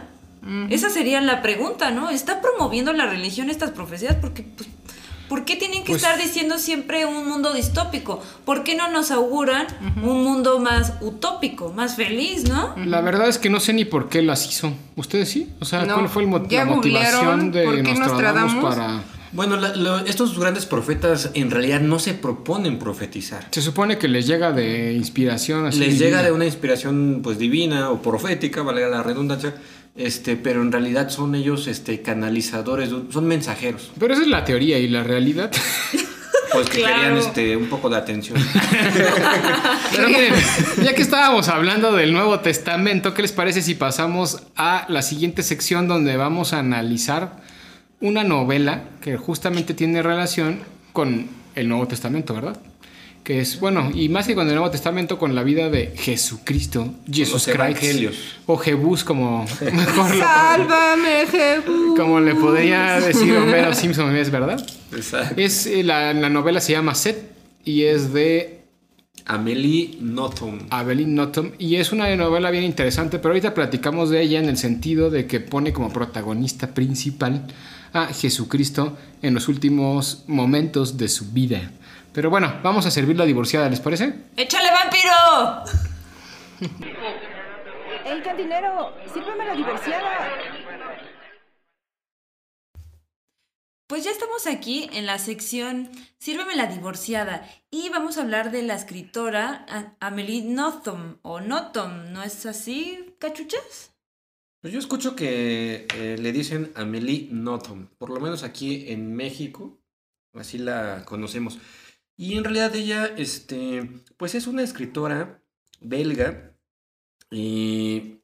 Speaker 1: Esa sería la pregunta, ¿no? ¿Está promoviendo la religión estas profecías? Porque, pues, ¿por qué tienen que
Speaker 3: Pues-
Speaker 1: estar diciendo siempre un mundo distópico? ¿Por qué no nos auguran un mundo más utópico, más feliz, no?
Speaker 3: La verdad es que no sé ni por qué las hizo. ¿Ustedes sí? O sea,
Speaker 2: No,
Speaker 3: ¿cuál fue el mo- la motivación de
Speaker 2: por qué
Speaker 3: Nostradamus
Speaker 2: Nostradamus.
Speaker 3: para...
Speaker 4: Bueno, la- lo- estos grandes profetas en realidad no se proponen profetizar.
Speaker 3: Se supone que les llega de inspiración así.
Speaker 4: Les
Speaker 3: divina.
Speaker 4: llega de una inspiración pues divina o profética, valga la redundancia, este, pero en realidad son ellos este, canalizadores, son mensajeros,
Speaker 3: Pero esa es la teoría y la realidad.
Speaker 4: pues que
Speaker 1: Claro.
Speaker 4: querían este, un poco de atención.
Speaker 3: Pero miren, ya que estábamos hablando del Nuevo Testamento, ¿qué les parece si pasamos a la siguiente sección donde vamos a analizar una novela que justamente tiene relación con el Nuevo Testamento, ¿verdad? que es, bueno, y más que con el Nuevo Testamento, con la vida de Jesucristo, Christ,
Speaker 4: evangelios.
Speaker 3: o Jebús, como mejor lo-
Speaker 2: Sálvame, Jesús.
Speaker 3: como le podría decir Homero Simpson, es verdad.
Speaker 4: Exacto.
Speaker 3: Es, eh, la, la novela se llama Set y es de
Speaker 4: Amelie Nothomb.
Speaker 3: Evelyn Nothomb y es una novela bien interesante, pero ahorita platicamos de ella en el sentido de que pone como protagonista principal a Jesucristo en los últimos momentos de su vida. Pero bueno, vamos a servir la divorciada, ¿les parece?
Speaker 1: ¡Échale vampiro!
Speaker 2: ¡Ey, cantinero! ¡Sírveme la divorciada!
Speaker 1: Pues ya estamos aquí en la sección Sírveme la divorciada y vamos a hablar de la escritora Amelie Nothomb o Nothomb, ¿no es así, cachuchas?
Speaker 4: Pues yo escucho que eh, le dicen Amelie Nothomb, por lo menos aquí en México, así la conocemos. Y en realidad ella, este, pues es una escritora belga y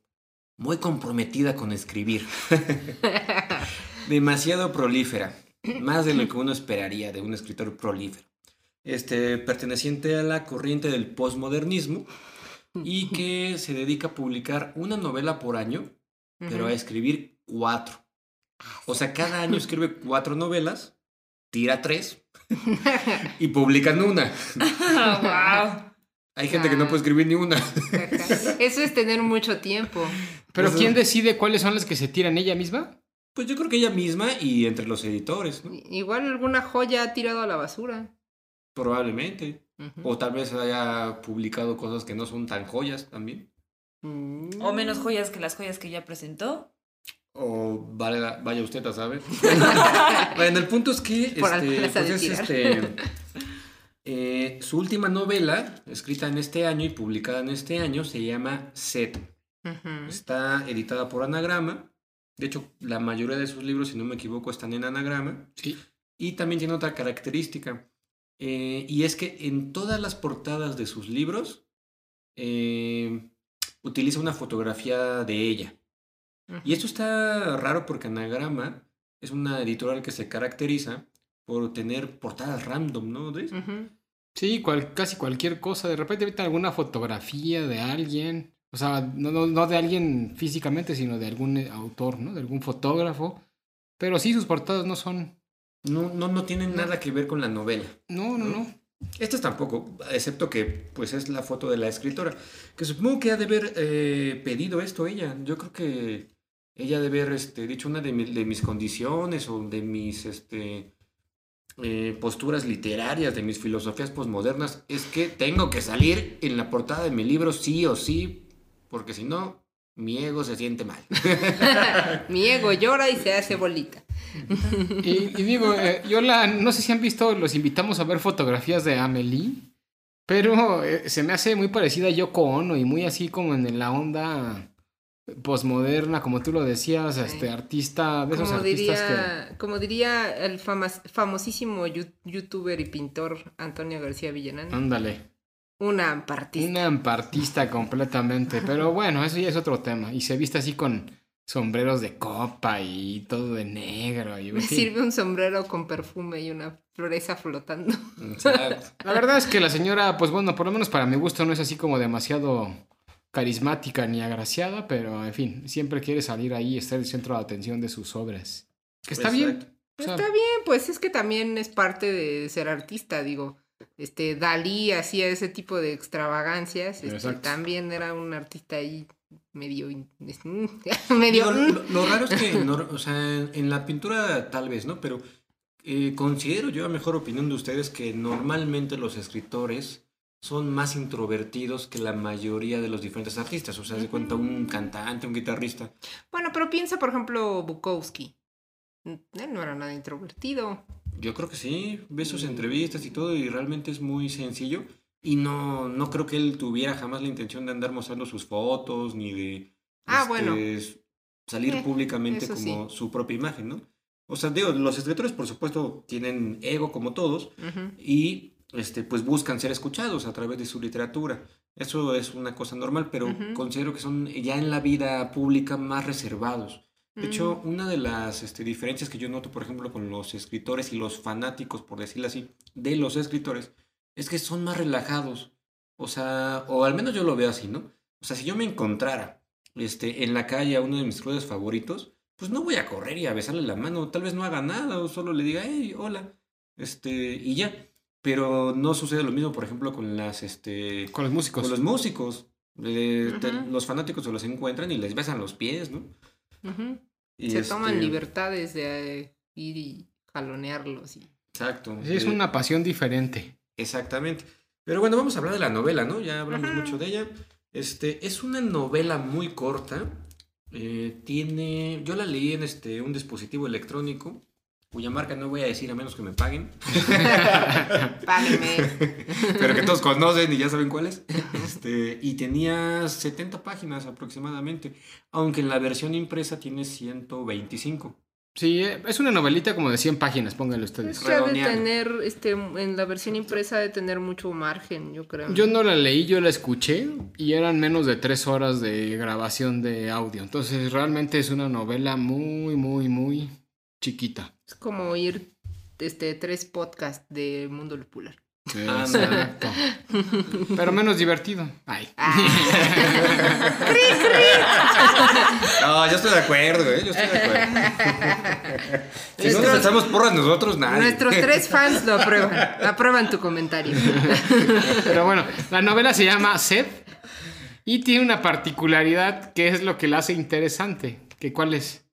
Speaker 4: muy comprometida con escribir. Demasiado prolífera, más de lo que uno esperaría de un escritor prolífero. Este, perteneciente a la corriente del posmodernismo y que se dedica a publicar una novela por año pero a escribir cuatro. O sea, cada año escribe cuatro novelas, tira tres y publican una.
Speaker 1: ¡Wow!
Speaker 4: Hay gente que no puede escribir ni una.
Speaker 2: Eso es tener mucho tiempo.
Speaker 3: Pero
Speaker 4: Pues,
Speaker 3: ¿quién decide cuáles son las que se tiran ella misma?
Speaker 4: Pues yo creo que ella misma y entre los editores, ¿no?
Speaker 2: Igual alguna joya ha tirado a la basura.
Speaker 4: Probablemente. O tal vez haya publicado cosas que no son tan joyas también.
Speaker 2: Mm.
Speaker 1: O menos joyas que las joyas que ya presentó.
Speaker 4: O vaya, vaya usted a saber. bueno, el punto es que
Speaker 2: Por
Speaker 4: este, pues es, este, eh, su última novela, escrita en este año y publicada en este año, se llama Set. Está editada por Anagrama. De hecho, la mayoría de sus libros, si no me equivoco, están en Anagrama.
Speaker 3: Sí.
Speaker 4: Y también tiene otra característica. eh, y es que en todas las portadas de sus libros eh, utiliza una fotografía de ella. Y esto está raro porque Anagrama es una editorial que se caracteriza por tener portadas random, ¿no? ¿Ves?
Speaker 2: Ujú.
Speaker 3: Sí, cual- casi cualquier cosa. De repente ahorita alguna fotografía de alguien. O sea, no, no, no de alguien físicamente, sino de algún eh, autor, ¿no? De algún fotógrafo. Pero sí, sus portadas no son...
Speaker 4: No, no, no tienen nada que ver con la novela.
Speaker 3: No, no, no.
Speaker 4: Estas tampoco, excepto que pues es la foto de la escritora, que supongo que ha de haber eh, pedido esto ella. Yo creo que ella ha de haber este, dicho una de, mi- de mis condiciones o de mis este, eh, posturas literarias, de mis filosofías posmodernas, es que tengo que salir en la portada de mi libro sí o sí, porque si no, mi ego se siente mal.
Speaker 2: Mi ego llora y se hace bolita.
Speaker 3: Y, y digo, eh, yo la, no sé si han visto, los invitamos a ver fotografías de Amelie, pero eh, se me hace muy parecida a Yoko Ono y muy así como en la onda posmoderna, como tú lo decías, este artista, de esos
Speaker 2: Como
Speaker 3: artistas que...
Speaker 2: diría, como diría el famas- famosísimo youtuber y pintor Antonio García Villanán.
Speaker 3: Ándale.
Speaker 2: Una ampartista.
Speaker 3: Una ampartista completamente, pero bueno, eso ya es otro tema. Y se viste así con sombreros de copa y todo de negro. Y,
Speaker 2: Me sirve un sombrero con perfume y una floreza flotando.
Speaker 4: Exacto.
Speaker 3: La verdad es que la señora, pues bueno, por lo menos para mi gusto no es así como demasiado carismática ni agraciada, pero en fin, siempre quiere salir ahí y estar el centro de atención de sus obras. Que está bien.
Speaker 4: Exacto.
Speaker 2: Está bien, pues es que también es parte de ser artista, digo. Este, Dalí hacía ese tipo de extravagancias. este, también era un artista ahí medio. in- medio.
Speaker 4: Lo, lo raro es que, no- o sea, en, en la pintura tal vez, ¿no? Pero eh, considero yo, a mejor opinión de ustedes, que normalmente los escritores son más introvertidos que la mayoría de los diferentes artistas. O sea, se cuenta un cantante, un guitarrista.
Speaker 2: Bueno, pero piensa, por ejemplo, Bukowski. Él no era nada introvertido.
Speaker 4: Yo creo que sí, ve sus entrevistas y todo, y realmente es muy sencillo. Y no, no creo que él tuviera jamás la intención de andar mostrando sus fotos, ni de
Speaker 2: Ah,
Speaker 4: este,
Speaker 2: bueno.
Speaker 4: salir
Speaker 2: Eh,
Speaker 4: públicamente como su propia imagen, ¿no? O sea, digo, los escritores, por supuesto, tienen ego como todos,
Speaker 2: Ujú.
Speaker 4: y este, pues buscan ser escuchados a través de su literatura. Eso es una cosa normal, pero considero que son ya en la vida pública más reservados. De hecho,
Speaker 2: Mm.
Speaker 4: una de las este, diferencias que yo noto, por ejemplo, con los escritores y los fanáticos, por decirlo así, de los escritores, es que son más relajados. O sea, o al menos yo lo veo así, ¿no? O sea, si yo me encontrara este, en la calle a uno de mis clubes favoritos, pues no voy a correr y a besarle la mano. Tal vez no haga nada o solo le diga, hey, hola. Este, y ya. Pero no sucede lo mismo, por ejemplo, con las, este...
Speaker 3: Con los músicos.
Speaker 4: Con los músicos. Eh, te- los fanáticos se los encuentran y les besan los pies, ¿no?
Speaker 2: Ujú.
Speaker 4: Y
Speaker 2: Se
Speaker 4: este,
Speaker 2: toman libertades de eh, ir y jalonearlos. Y...
Speaker 4: Exacto.
Speaker 3: Sí, es
Speaker 4: Eh,
Speaker 3: una pasión diferente.
Speaker 4: Exactamente. Pero bueno, vamos a hablar de la novela, ¿no? Ya hablamos
Speaker 2: Ajá.
Speaker 4: mucho de ella. Este, es una novela muy corta. Eh, tiene. Yo la leí en este, un dispositivo electrónico, cuya marca no voy a decir a menos que me paguen.
Speaker 2: Páguenme.
Speaker 4: pero que todos conocen y ya saben cuál es. Este, y tenía 70 páginas aproximadamente. Aunque en la versión impresa tiene 125.
Speaker 3: Sí, eh, es una novelita como de 100 páginas, pónganle ustedes.
Speaker 2: Ha de tener, este, en la versión impresa de tener mucho margen, yo creo.
Speaker 3: Yo no la leí, yo la escuché y eran menos de 3 horas de grabación de audio. Entonces realmente es una novela muy, muy, muy chiquita.
Speaker 2: Es como oír este, tres podcasts de Mundo Lupular.
Speaker 3: Exacto. Pero menos divertido. Ay.
Speaker 4: No, yo estoy de acuerdo, ¿eh? Yo estoy de acuerdo. si no echamos porras nosotros, nadie.
Speaker 2: Nuestros tres fans lo aprueban. Aprueban tu comentario.
Speaker 3: Pero bueno, la novela se llama Sed y tiene una particularidad que es lo que la hace interesante. ¿Que ¿Cuál es?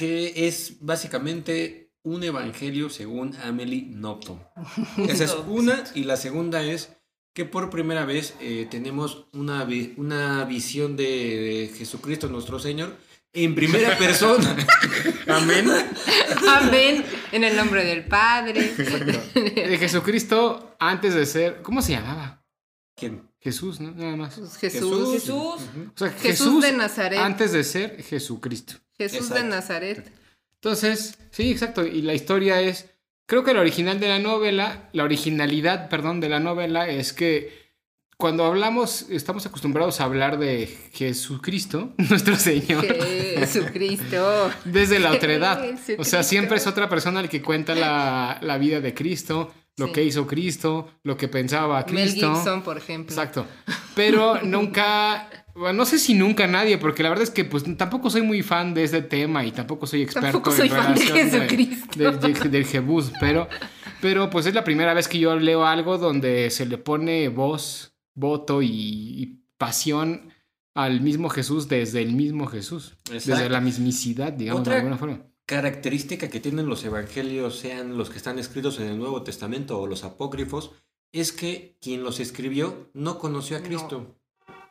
Speaker 4: Que es básicamente un evangelio según Amelie Nothomb. Esa es una y la segunda es que por primera vez eh, tenemos una, vi- una visión de Jesucristo nuestro Señor en primera persona. Amén.
Speaker 2: Amén. En el nombre del Padre.
Speaker 3: De Jesucristo antes de ser... ¿Cómo se llamaba?
Speaker 4: ¿Quién?
Speaker 3: Jesús, ¿no? Nada más.
Speaker 2: Jesús.
Speaker 1: Jesús.
Speaker 3: O sea,
Speaker 2: Jesús
Speaker 3: Jesús,
Speaker 2: de Nazaret.
Speaker 3: antes de ser Jesucristo.
Speaker 2: Jesús de. Nazaret.
Speaker 3: Entonces, sí, exacto. Y la historia es, creo que la original de la novela, la originalidad, perdón, de la novela es que cuando hablamos, estamos acostumbrados a hablar de Jesucristo, nuestro Señor,
Speaker 2: Jesucristo.
Speaker 3: desde la otredad. O sea, siempre es otra persona el que cuenta la, la vida de Cristo, lo
Speaker 2: Sí.
Speaker 3: que hizo Cristo, lo que pensaba
Speaker 2: Mel
Speaker 3: Cristo.
Speaker 2: Gibson, por ejemplo.
Speaker 3: Exacto. Pero nunca, bueno, no sé si nunca nadie, porque la verdad es que pues tampoco soy muy fan de este tema y tampoco soy experto
Speaker 2: Tampoco
Speaker 3: en
Speaker 2: soy fan de
Speaker 3: relación
Speaker 2: Jesucristo.
Speaker 3: del- del- del Jebús, pero, pero pues es la primera vez que yo leo algo donde se le pone voz, voto y, y pasión al mismo Jesús desde el mismo Jesús, desde la mismicidad, digamos,
Speaker 4: Otra-
Speaker 3: de alguna forma.
Speaker 4: Característica que tienen los evangelios, sean los que están escritos en el Nuevo Testamento o los apócrifos, es que quien los escribió no conoció a
Speaker 2: No.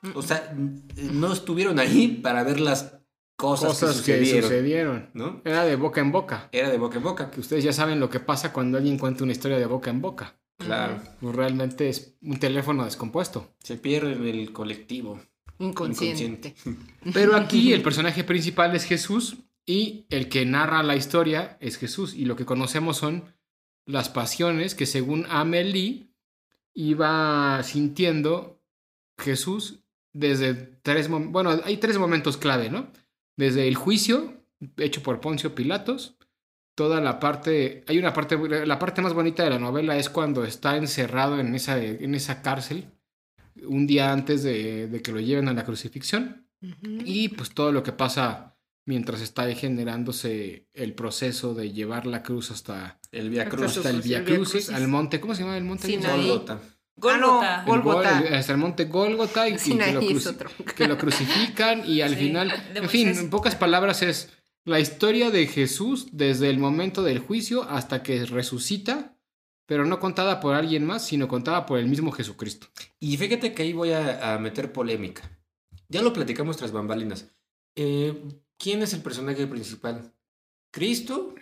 Speaker 4: Cristo. O sea, n- no estuvieron ahí para ver las cosas,
Speaker 3: Cosas
Speaker 4: que
Speaker 3: que
Speaker 4: sucedieron. ¿no?
Speaker 3: Era de boca en boca.
Speaker 4: Era de boca en boca.
Speaker 3: Que ustedes ya saben lo que pasa cuando alguien cuenta una historia de boca en boca.
Speaker 4: Claro.
Speaker 3: Pues realmente es un teléfono descompuesto.
Speaker 4: Se pierde en el colectivo.
Speaker 2: Inconsciente.
Speaker 3: Pero aquí el personaje principal es Jesús y el que narra la historia es Jesús. Y lo que conocemos son las pasiones que según Amelie iba sintiendo Jesús desde tres momentos. Bueno, hay tres momentos clave, ¿no? Desde el juicio hecho por Poncio Pilatos. Toda la parte, hay una parte, la parte más bonita de la novela es cuando está encerrado en esa, en esa cárcel un día antes de, de que lo lleven a la crucifixión. Y pues todo lo que pasa mientras está generándose el proceso de llevar la cruz hasta,
Speaker 4: El Via Cruz.
Speaker 3: hasta el
Speaker 2: el
Speaker 3: Via
Speaker 2: Vía
Speaker 3: Crucis,
Speaker 2: Crucis.
Speaker 3: al monte, ¿cómo se llama el monte?
Speaker 2: Sinaí.
Speaker 4: Gólgota.
Speaker 2: Ah,
Speaker 1: Gólgota.
Speaker 2: no.
Speaker 3: El Gol-
Speaker 2: Gólgota.
Speaker 3: el- hasta el monte Gólgota y, y que, lo
Speaker 2: es
Speaker 3: cruci-
Speaker 2: otro.
Speaker 3: que lo crucifican y al
Speaker 1: Sí,
Speaker 3: final, en fin, en pocas palabras es la historia de Jesús desde el momento del juicio hasta que resucita, pero no contada por alguien más, sino contada por el mismo Jesucristo.
Speaker 4: Y fíjate que ahí voy a, a meter polémica. Ya lo platicamos tras bambalinas. Eh, ¿Quién es el personaje principal? ¿Cristo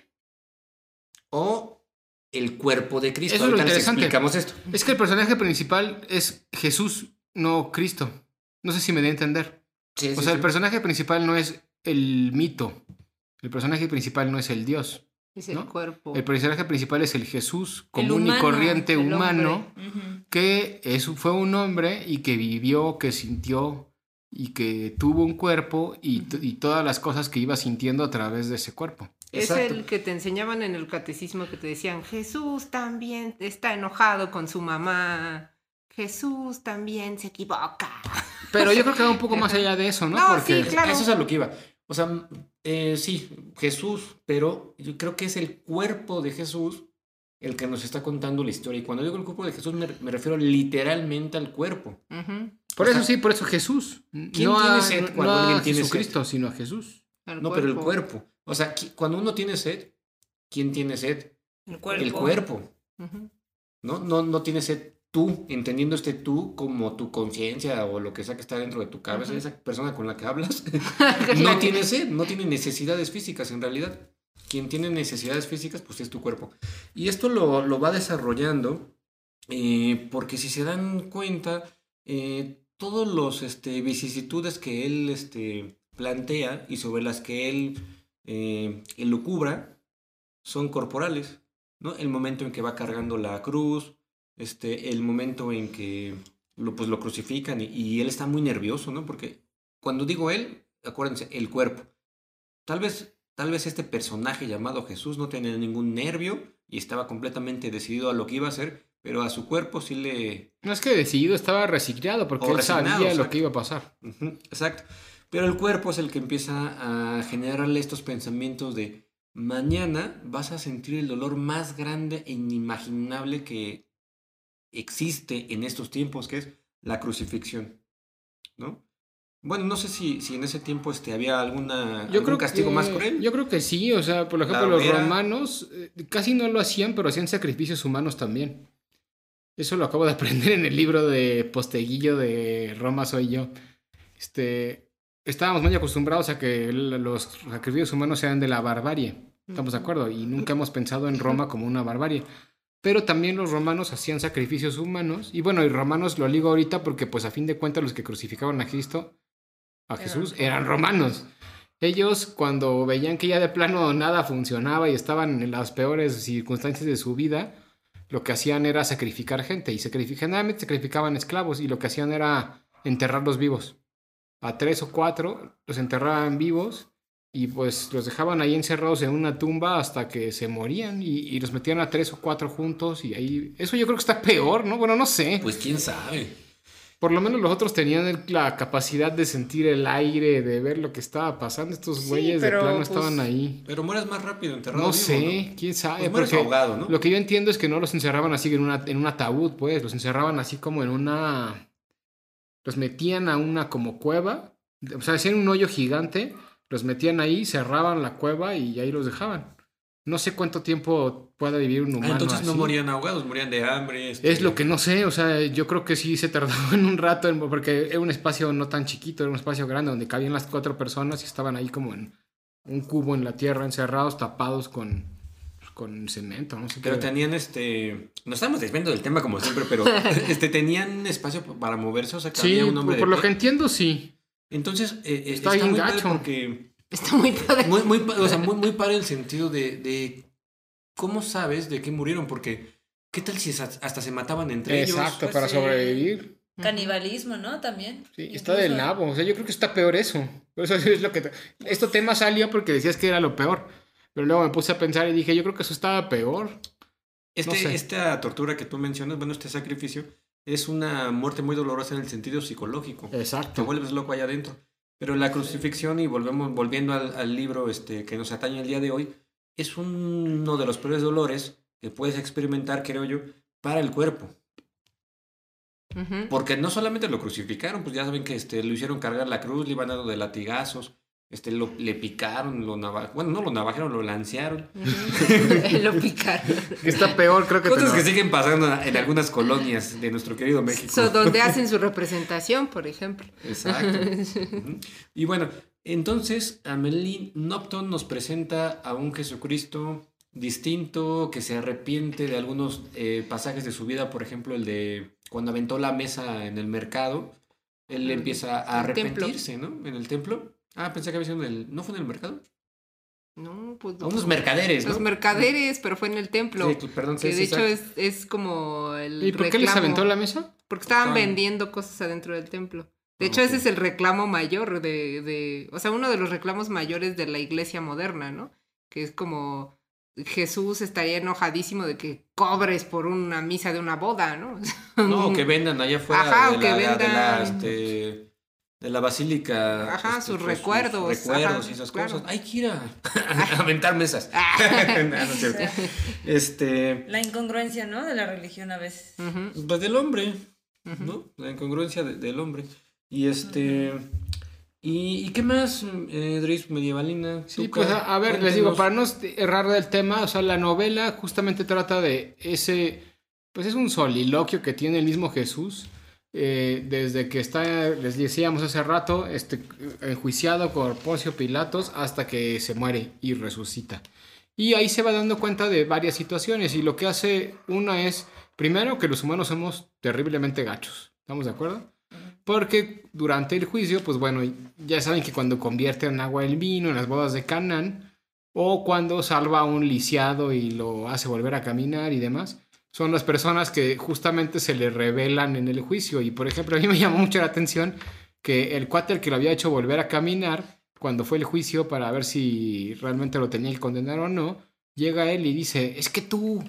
Speaker 4: o el cuerpo de Cristo?
Speaker 3: Eso es lo interesante.
Speaker 4: explicamos esto.
Speaker 3: Es que el personaje principal es Jesús, no Cristo. No sé si me di a entender.
Speaker 4: Sí,
Speaker 3: O
Speaker 4: sí,
Speaker 3: sea, el personaje principal no es el mito. El personaje principal no es el Dios.
Speaker 2: Es el
Speaker 3: ¿no?
Speaker 2: cuerpo.
Speaker 3: El personaje principal es el Jesús
Speaker 1: El
Speaker 3: común y corriente
Speaker 1: el
Speaker 3: humano que es, fue un hombre y que vivió, que sintió y que tuvo un cuerpo y, y todas las cosas que iba sintiendo a través de ese cuerpo.
Speaker 2: Es
Speaker 4: Exacto.
Speaker 2: el que te enseñaban en el catecismo que te decían, Jesús también está enojado con su mamá. Jesús también se equivoca.
Speaker 3: Pero yo creo que va un poco más allá de eso, ¿no?
Speaker 2: No,
Speaker 3: Porque
Speaker 2: sí, claro.
Speaker 4: Eso es a lo que iba. O sea, eh, sí, Jesús, pero yo creo que es el cuerpo de Jesús el que nos está contando la historia. Y cuando digo el cuerpo de Jesús me, me refiero literalmente al cuerpo.
Speaker 3: Por
Speaker 4: o
Speaker 3: eso sí, por eso Jesús.
Speaker 4: ¿quién
Speaker 3: no
Speaker 4: tiene
Speaker 3: a,
Speaker 4: sed
Speaker 3: no
Speaker 4: cuando
Speaker 3: a
Speaker 4: alguien tiene
Speaker 3: Jesucristo, sino a Jesús.
Speaker 4: No, pero el cuerpo. O sea, cuando uno tiene sed, ¿quién tiene sed?
Speaker 1: El cuerpo.
Speaker 4: El cuerpo. ¿no? No, no tiene sed tú, entendiendo este tú como tu conciencia o lo que sea que está dentro de tu cabeza, esa persona con la que hablas, no tiene sed, no tiene necesidades físicas en realidad. Quien tiene necesidades físicas, pues es tu cuerpo. Y esto lo, lo va desarrollando eh, porque si se dan cuenta, eh, todos los este, vicisitudes que él este, plantea y sobre las que él eh, elucubra son corporales. ¿no? El momento en que va cargando la cruz, este, el momento en que lo, pues, lo crucifican y, y él está muy nervioso, ¿no? Porque cuando digo él, acuérdense, el cuerpo. Tal vez, tal vez este personaje llamado Jesús no tenía ningún nervio y estaba completamente decidido a lo que iba a hacer, pero a su cuerpo sí le...
Speaker 3: No es que decidido, estaba resignado porque él sabía lo que iba a pasar.
Speaker 4: Exacto. Pero el cuerpo es el que empieza a generarle estos pensamientos de mañana vas a sentir el dolor más grande e inimaginable que existe en estos tiempos, que es la crucifixión. ¿No? Bueno, no sé si, si en ese tiempo este, había alguna,
Speaker 3: Yo
Speaker 4: algún
Speaker 3: creo
Speaker 4: castigo
Speaker 3: que,
Speaker 4: más cruel.
Speaker 3: Yo creo que sí, o sea, por ejemplo, los romanos eh, casi no lo hacían, pero hacían sacrificios humanos también. Eso lo acabo de aprender en el libro de Posteguillo de Roma soy yo. Este, estábamos muy acostumbrados a que los sacrificios humanos sean de la barbarie. ¿Estamos de acuerdo? Y nunca hemos pensado en Roma como una barbarie. Pero también los romanos hacían sacrificios humanos. Y bueno, y romanos lo ligo ahorita porque pues a fin de cuentas los que crucificaban a Cristo, a Jesús, eran romanos. Ellos cuando veían que ya de plano nada funcionaba y estaban en las peores circunstancias de su vida, lo que hacían era sacrificar gente y sacrifi- generalmente sacrificaban esclavos y lo que hacían era enterrarlos vivos. A tres o cuatro los enterraban vivos y pues los dejaban ahí encerrados en una tumba hasta que se morían y, y los metían a tres o cuatro juntos y ahí... Eso yo creo que está peor, ¿no? Bueno, no sé.
Speaker 4: Pues quién sabe.
Speaker 3: Por lo menos los otros tenían el- la capacidad de sentir el aire, de ver lo que estaba pasando. Estos
Speaker 2: Sí,
Speaker 3: güeyes de plano
Speaker 2: pues,
Speaker 3: estaban ahí.
Speaker 4: Pero mueres más rápido enterrado
Speaker 3: No
Speaker 4: vivo,
Speaker 3: sé,
Speaker 4: ¿no?
Speaker 3: quién sabe.
Speaker 4: Pues mueres
Speaker 3: porque
Speaker 4: ahogado, ¿no?
Speaker 3: Lo que yo entiendo es que no los encerraban así en, una, en un ataúd, pues. Los encerraban así como en una. Los metían a una como cueva. O sea, hacían un hoyo gigante. Los metían ahí, cerraban la cueva y ahí los dejaban. No sé cuánto tiempo pueda vivir un
Speaker 4: Ah,
Speaker 3: humano.
Speaker 4: entonces no morían ahogados, morían de hambre. este,
Speaker 3: Es lo que no sé, o sea, yo creo que sí se tardaban un rato, en- porque era un espacio no tan chiquito, era un espacio grande donde cabían las cuatro personas y estaban ahí como en un cubo en la tierra, encerrados, tapados con, con cemento, no sé
Speaker 4: Pero
Speaker 3: qué.
Speaker 4: tenían este. Nos estamos desviando del tema como siempre, pero este tenían espacio para moverse, o sea, que
Speaker 3: Sí,
Speaker 4: había un
Speaker 3: por,
Speaker 4: hombre de
Speaker 3: por lo
Speaker 4: pie.
Speaker 3: que entiendo, sí.
Speaker 4: Entonces, eh, eh,
Speaker 3: Está
Speaker 4: está, muy padre
Speaker 3: gacho.
Speaker 4: porque.
Speaker 2: Está muy padre.
Speaker 4: Muy, muy, pa- o sea, muy, muy padre el sentido de, de cómo sabes de qué murieron, porque ¿qué tal si hasta se mataban entre ellos?
Speaker 3: Exacto,
Speaker 1: pues
Speaker 3: para
Speaker 1: sí.
Speaker 3: sobrevivir.
Speaker 1: Canibalismo, ¿no? También.
Speaker 3: Sí, está del nabo, o sea, yo creo que está peor eso. Eso es lo que... te- Este tema salía porque decías que era lo peor. Pero luego me puse a pensar y dije, yo creo que eso estaba peor.
Speaker 4: Este,
Speaker 3: No sé.
Speaker 4: Esta tortura que tú mencionas, bueno, este sacrificio, es una muerte muy dolorosa en el sentido psicológico. Te
Speaker 3: Exacto.
Speaker 4: vuelves loco allá adentro. Pero la crucifixión, y volvemos, volviendo al, al libro este, que nos atañe el día de hoy, es uno de los peores dolores que puedes experimentar, creo yo, para el cuerpo. Porque no solamente lo crucificaron, pues ya saben que este, lo hicieron cargar la cruz, le iban dando de latigazos, este, lo, le picaron, lo navajaron, bueno, no lo navajaron, lo lancearon.
Speaker 2: Lo picaron.
Speaker 3: Está peor, creo que...
Speaker 4: Cosas que siguen pasando en algunas colonias de nuestro querido México.
Speaker 2: So, donde hacen su representación, por ejemplo.
Speaker 4: Exacto. Y bueno, entonces Amelie Nopton nos presenta a un Jesucristo distinto, que se arrepiente de algunos eh, pasajes de su vida, por ejemplo, el de cuando aventó la mesa en el mercado, él empieza a arrepentirse, ¿no? En el templo. Ah, pensé que había sido en el... ¿No fue en el mercado?
Speaker 2: No, pues.
Speaker 4: A unos mercaderes, ¿no?
Speaker 2: Los mercaderes, pero fue en el templo.
Speaker 4: Sí, perdón, sí,
Speaker 2: que
Speaker 4: sí,
Speaker 2: de hecho es, es como el.
Speaker 3: ¿Y por qué les aventó la mesa?
Speaker 2: Porque estaban vendiendo cosas adentro del templo. De
Speaker 4: Ah,
Speaker 2: hecho, ese es el reclamo mayor de, de. O sea, uno de los reclamos mayores de la iglesia moderna, ¿no? que es como Jesús estaría enojadísimo de que cobres por una misa de una boda, ¿no?
Speaker 4: No, que vendan allá afuera
Speaker 2: Ajá,
Speaker 4: de,
Speaker 2: o que
Speaker 4: la, de la,
Speaker 2: vendan-
Speaker 4: este, de la basílica.
Speaker 2: Ajá,
Speaker 4: este,
Speaker 2: sus
Speaker 4: pues,
Speaker 2: recuerdos,
Speaker 4: recuerdos
Speaker 2: ajá,
Speaker 4: y esas
Speaker 2: claro.
Speaker 4: cosas. Hay que ir a, a aventar mesas. No, no es cierto. Este,
Speaker 1: La incongruencia, ¿no? De la religión a veces.
Speaker 4: Pues del hombre, ¿no? La incongruencia de- del hombre. Y este... ¿Y, y qué más, eh, Dries, medievalina?
Speaker 3: Sí, pues a, a ver, les digo, para no errar del tema, o sea, la novela justamente trata de ese, pues es un soliloquio que tiene el mismo Jesús, eh, desde que está, les decíamos hace rato, este, enjuiciado por Poncio Pilatos hasta que se muere y resucita. Y ahí se va dando cuenta de varias situaciones y lo que hace una es, primero, que los humanos somos terriblemente gachos, ¿estamos de acuerdo? Porque durante el juicio, pues bueno, ya saben que cuando convierten agua en vino en las bodas de Canaán, o cuando salva a un lisiado y lo hace volver a caminar y demás, son las personas que justamente se le revelan en el juicio. Y por ejemplo, a mí me llamó mucho la atención que el cuate al que lo había hecho volver a caminar, cuando fue el juicio para ver si realmente lo tenía que condenar o no, llega él y dice, es que tú,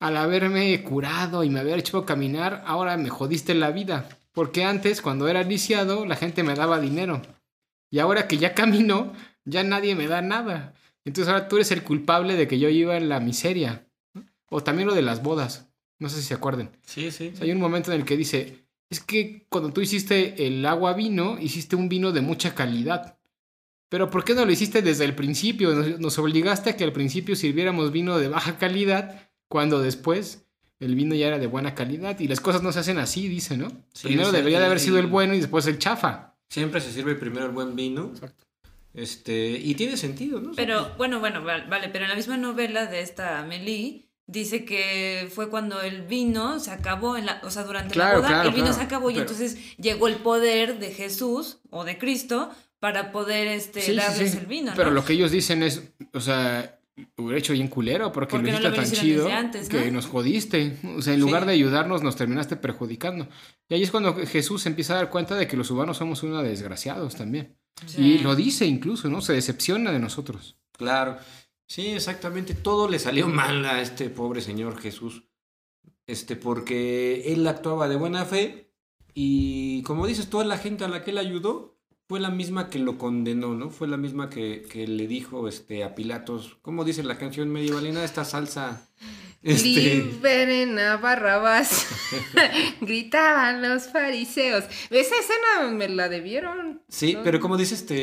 Speaker 3: al haberme curado y me haber hecho caminar, ahora me jodiste la vida. Porque antes, cuando era lisiado, la gente me daba dinero. Y ahora que ya camino, ya nadie me da nada. Entonces ahora tú eres el culpable de que yo iba en la miseria. O también lo de las bodas. No sé si se acuerden.
Speaker 4: Sí, sí.
Speaker 3: O sea, hay un momento en el que dice, es que cuando tú hiciste el agua vino, hiciste un vino de mucha calidad. Pero ¿por qué no lo hiciste desde el principio? Nos, nos obligaste a que al principio sirviéramos vino de baja calidad, cuando después el vino ya era de buena calidad. Y las cosas no se hacen así, dice, ¿no?
Speaker 4: Sí,
Speaker 3: Primero
Speaker 4: sí,
Speaker 3: debería de haber sido el bueno y después el chafa.
Speaker 4: Siempre se sirve primero el buen vino.
Speaker 3: Exacto.
Speaker 4: Este, y tiene sentido, ¿no?
Speaker 1: Pero, bueno, bueno, val- vale, pero en la misma novela de esta Amélie dice que fue cuando el vino se acabó, en la, o sea, durante
Speaker 3: Claro,
Speaker 1: la boda,
Speaker 3: claro,
Speaker 1: el vino
Speaker 3: claro,
Speaker 1: se acabó y
Speaker 3: pero-
Speaker 1: entonces llegó el poder de Jesús o de Cristo para poder este,
Speaker 3: Sí,
Speaker 1: darles
Speaker 3: sí.
Speaker 1: el vino, ¿no?
Speaker 3: Pero lo que ellos dicen es, o sea, hubiera hecho bien culero porque
Speaker 1: ¿Por
Speaker 3: lo
Speaker 1: no
Speaker 3: hiciste
Speaker 1: lo
Speaker 3: tan chido
Speaker 1: antes,
Speaker 3: que
Speaker 1: no?
Speaker 3: nos jodiste. O sea, en lugar
Speaker 4: Sí.
Speaker 3: de ayudarnos, nos terminaste perjudicando. Y ahí es cuando Jesús empieza a dar cuenta de que los humanos somos unos desgraciados también.
Speaker 1: Sí.
Speaker 3: Y lo dice incluso, ¿no? Se decepciona de nosotros.
Speaker 4: Claro. Sí, exactamente. Todo le salió mal a este pobre señor Jesús. Este, porque él actuaba de buena fe y, como dices, toda la gente a la que él ayudó fue la misma que lo condenó, ¿no? Fue la misma que, que le dijo este, a Pilatos, ¿cómo dice la canción medievalina? Esta salsa. Este,
Speaker 2: Liberen a Barrabás. Gritaban los fariseos. Esa escena me la debieron.
Speaker 4: sí,
Speaker 2: ¿no?
Speaker 4: pero como dice este,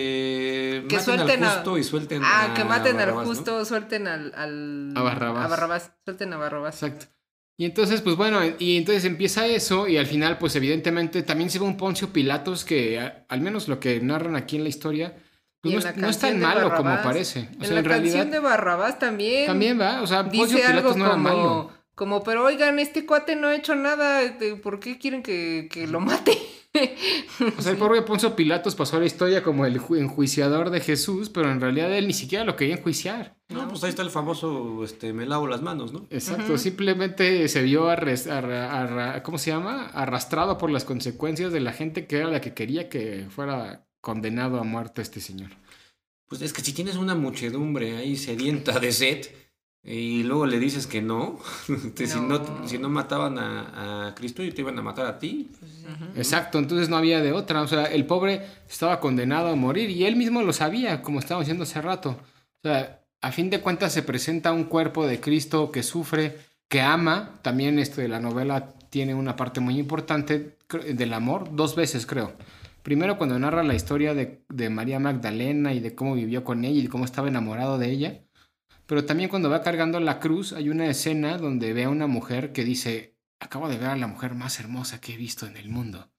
Speaker 2: Que
Speaker 4: maten
Speaker 2: suelten
Speaker 4: al
Speaker 2: a-
Speaker 4: justo y suelten
Speaker 2: Ah,
Speaker 4: a
Speaker 2: que maten al
Speaker 4: Barrabás, ¿no?
Speaker 2: justo, suelten al, al-
Speaker 3: A Barrabás.
Speaker 2: A Barrabás. Suelten a Barrabás.
Speaker 3: Exacto. Y entonces, pues bueno, y entonces empieza eso y al final, pues evidentemente también se ve un Poncio Pilatos que, a- al menos lo que narran aquí en la historia, pues no, es, no es tan malo como parece. O
Speaker 2: en
Speaker 3: sea,
Speaker 2: la
Speaker 3: en realidad
Speaker 2: canción de Barrabás también.
Speaker 3: también va. O sea, Poncio
Speaker 2: Dice algo
Speaker 3: Pilatos no era malo.
Speaker 2: como, como, pero oigan, este cuate no ha hecho nada, este, ¿por qué quieren que, que lo mate?
Speaker 3: O sea, el pobre Poncio Pilatos pasó a la historia como el ju- enjuiciador de Jesús, pero en realidad él ni siquiera lo quería enjuiciar.
Speaker 4: No, pues ahí está el famoso, este, me lavo las manos, ¿no?
Speaker 3: Exacto, simplemente se vio arres- arra- arra- ¿cómo se llama? arrastrado por las consecuencias de la gente que era la que quería que fuera condenado a muerte este señor.
Speaker 4: Pues es que si tienes una muchedumbre ahí sedienta de sed y luego le dices que no, este, Si, no
Speaker 2: No.
Speaker 4: si no mataban a, a Cristo y te iban a matar a ti.
Speaker 3: Exacto, entonces no había de otra. O sea, el pobre estaba condenado a morir y él mismo lo sabía, como estábamos diciendo hace rato. O sea, a fin de cuentas se presenta un cuerpo de Cristo que sufre, que ama. También esto de la novela tiene una parte muy importante del amor, dos veces creo. Primero cuando narra la historia de, de María Magdalena y de cómo vivió con ella y cómo estaba enamorado de ella. Pero también cuando va cargando la cruz hay una escena donde ve a una mujer que dice, acabo de ver a la mujer más hermosa que he visto en el mundo.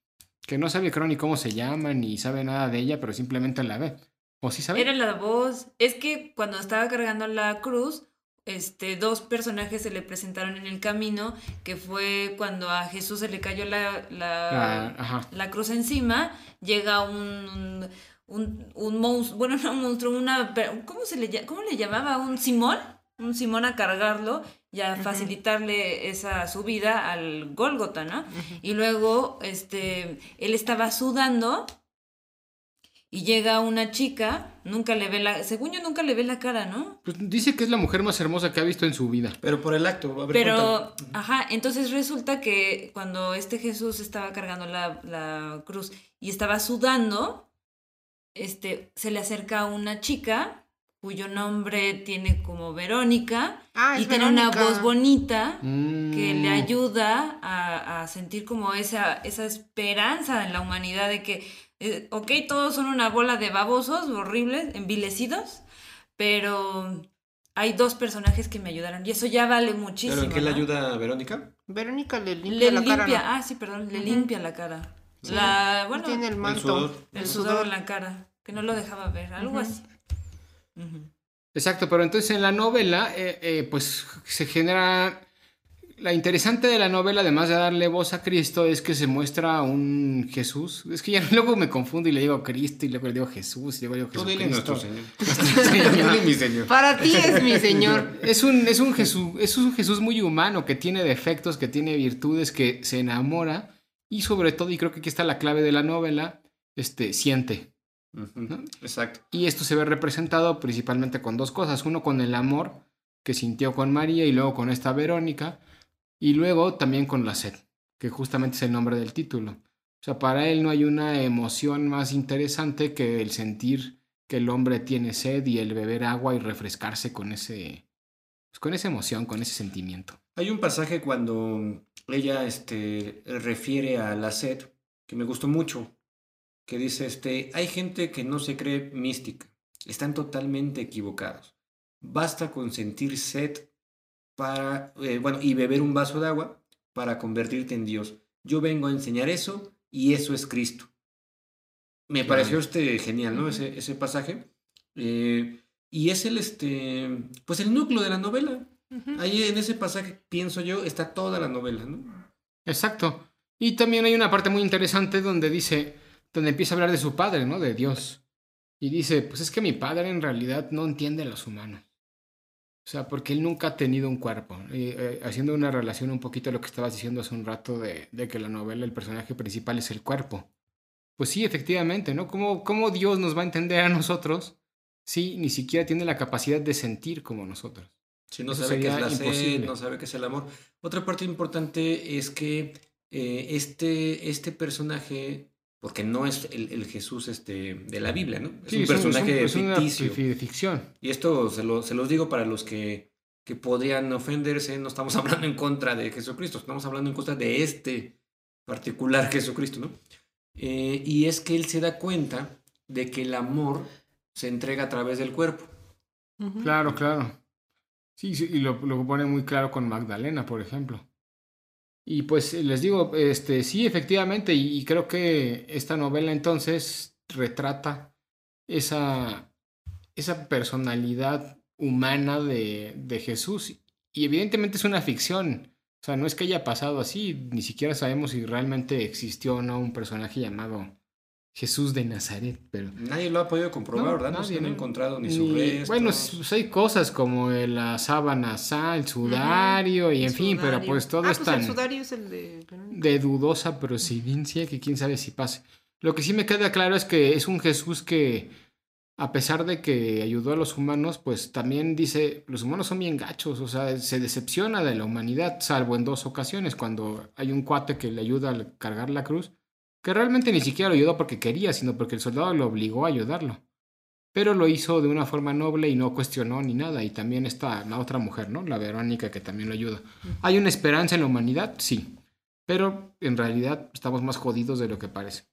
Speaker 3: Que no sabe creo ni cómo se llama, ni sabe nada de ella, pero simplemente la ve. ¿O sí sabe?
Speaker 1: Era la voz. Es que cuando estaba cargando la cruz, este, dos personajes se le presentaron en el camino, que fue cuando a Jesús se le cayó la, la,
Speaker 3: La- ajá.
Speaker 1: la cruz encima, llega un, un, un monstruo, bueno, no un monstruo, una, ¿cómo, se le, ¿cómo le llamaba? ¿Un Simón? Un Simón a cargarlo y a facilitarle esa subida al Gólgota, ¿no? Y luego, este, él estaba sudando y llega una chica, nunca le ve la, según yo nunca le ve la cara, ¿no?
Speaker 3: Pues dice que es la mujer más hermosa que ha visto en su vida.
Speaker 4: Pero por el acto. a ver,
Speaker 1: Pero,
Speaker 4: cuéntame.
Speaker 1: ajá, entonces resulta que cuando este Jesús estaba cargando la, la cruz y estaba sudando, este, se le acerca una chica cuyo nombre tiene como Verónica
Speaker 2: Ah,
Speaker 1: y tiene una voz bonita que
Speaker 3: Mm.
Speaker 1: le ayuda a, a sentir como esa, esa esperanza en la humanidad de que, eh, ok, todos son una bola de babosos horribles, envilecidos, pero hay dos personajes que me ayudaron y eso ya vale muchísimo.
Speaker 4: ¿Pero en qué le
Speaker 1: ¿no?
Speaker 4: ayuda a Verónica?
Speaker 2: Verónica le limpia
Speaker 1: Le
Speaker 2: la
Speaker 1: limpia,
Speaker 2: cara. ¿no?
Speaker 1: ah, sí, perdón, le limpia la cara. La, bueno,
Speaker 2: Tiene el
Speaker 1: el,
Speaker 2: manto.
Speaker 4: sudor.
Speaker 1: sudor en la cara, que no lo dejaba ver, algo así.
Speaker 3: Exacto, pero entonces en la novela, eh, eh, pues se genera... La interesante de la novela, además de darle voz a Cristo, es que se muestra un Jesús. Es que ya luego me confundo y le digo Cristo y luego le digo Jesús y luego le digo
Speaker 4: Tú dile nuestro señor. Dile mi señor.
Speaker 2: Para ti es mi señor.
Speaker 3: Es un, es, un Jesús, es un Jesús muy humano, que tiene defectos, que tiene virtudes, que se enamora y sobre todo, y creo que aquí está la clave de la novela, este, siente.
Speaker 4: Exacto.
Speaker 3: Y esto se ve representado principalmente con dos cosas. Uno con el amor que sintió con María y luego con esta Verónica. Y luego también con la sed, que justamente es el nombre del título. O sea, para él no hay una emoción más interesante que el sentir que el hombre tiene sed y el beber agua y refrescarse con ese pues, con esa emoción, con ese sentimiento.
Speaker 4: Hay un pasaje cuando ella este, refiere a la sed que me gustó mucho, que dice, este, hay gente que no se cree mística, están totalmente equivocados. Basta con sentir sed para, eh, bueno, y beber un vaso de agua para convertirte en Dios. Yo vengo a enseñar eso y eso es Cristo. Me pareció este genial, ¿no? Ese, ese pasaje. Eh, y es el, este, pues el núcleo de la novela. Ahí en ese pasaje, pienso yo, está toda la novela, ¿no?
Speaker 3: Exacto. Y también hay una parte muy interesante donde dice, donde empieza a hablar de su padre, ¿no? De Dios. Y dice, pues es que mi padre en realidad no entiende a los humanos. O sea, porque él nunca ha tenido un cuerpo. Y, eh, haciendo una relación un poquito a lo que estabas diciendo hace un rato de, de que la novela, el personaje principal es el cuerpo. Pues sí, efectivamente, ¿no? ¿Cómo, ¿Cómo Dios nos va a entender a nosotros si ni siquiera tiene la capacidad de sentir como nosotros?
Speaker 4: Si no
Speaker 3: Eso
Speaker 4: sabe qué es la sed, no sabe qué es el amor. Otra parte importante es que eh, este, este personaje, porque no es el, el Jesús este, de la Biblia, ¿no? Es
Speaker 3: Sí,
Speaker 4: un personaje
Speaker 3: es
Speaker 4: ficticio.
Speaker 3: fi- de ficción.
Speaker 4: Y esto se, lo- se los digo para los que, que podrían ofenderse, no estamos hablando en contra de Jesucristo, estamos hablando en contra de este particular Jesucristo, ¿no? Eh, y es que él se da cuenta de que el amor se entrega a través del cuerpo.
Speaker 3: Claro, claro. Sí, sí, y lo, lo pone muy claro con Magdalena, por ejemplo. Y pues les digo, este, sí, efectivamente, y, creo que esta novela entonces retrata esa, esa personalidad humana de, de Jesús. Y evidentemente es una ficción. O sea, no es que haya pasado así, ni siquiera sabemos si realmente existió o no un personaje llamado Jesús de Nazaret, pero...
Speaker 4: Nadie lo ha podido comprobar,
Speaker 3: No,
Speaker 4: ¿verdad? No
Speaker 3: nadie,
Speaker 4: se han
Speaker 3: ¿no?
Speaker 4: encontrado ni
Speaker 3: Ni-
Speaker 4: restos.
Speaker 3: Bueno, pues hay cosas como el- la sábana sal, el sudario y en
Speaker 2: El
Speaker 3: fin, pero pues todo
Speaker 2: ah,
Speaker 3: es
Speaker 2: pues el sudario es el de...
Speaker 3: De dudosa procedencia que quién sabe si pase. Lo que sí me queda claro es que es un Jesús que, a pesar de que ayudó a los humanos, pues también dice, los humanos son bien gachos, o sea, se decepciona de la humanidad, salvo en dos ocasiones, cuando hay un cuate que le ayuda a cargar la cruz, que realmente ni siquiera lo ayudó porque quería, sino porque el soldado lo obligó a ayudarlo. Pero lo hizo de una forma noble y no cuestionó ni nada. Y también está la otra mujer, ¿no? La Verónica, que también lo ayuda. ¿Hay una esperanza en la humanidad? Sí. Pero en realidad estamos más jodidos de lo que parece.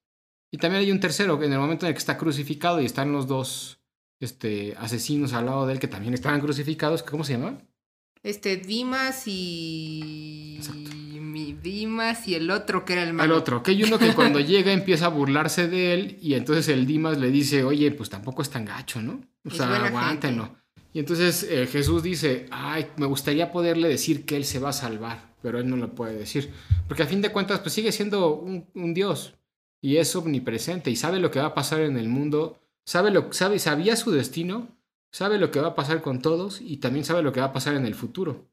Speaker 3: Y también hay un tercero, que en el momento en el que está crucificado y están los dos este, asesinos al lado de él que también estaban crucificados, ¿cómo se llama?
Speaker 2: Este, Dimas y...
Speaker 3: Exacto.
Speaker 2: Mi Dimas y el otro que era el
Speaker 3: Al
Speaker 2: malo.
Speaker 3: otro, que hay uno que cuando llega empieza a burlarse de él y entonces el Dimas le dice, oye, pues tampoco es tan gacho, ¿no? O
Speaker 2: Es
Speaker 3: sea, aguántenlo. Y entonces eh, Jesús dice, ay, me gustaría poderle decir que él se va a salvar, pero él no lo puede decir. Porque a fin de cuentas, pues sigue siendo un, un Dios y es omnipresente y sabe lo que va a pasar en el mundo, sabe lo, sabe, sabía su destino, sabe lo que va a pasar con todos y también sabe lo que va a pasar en el futuro.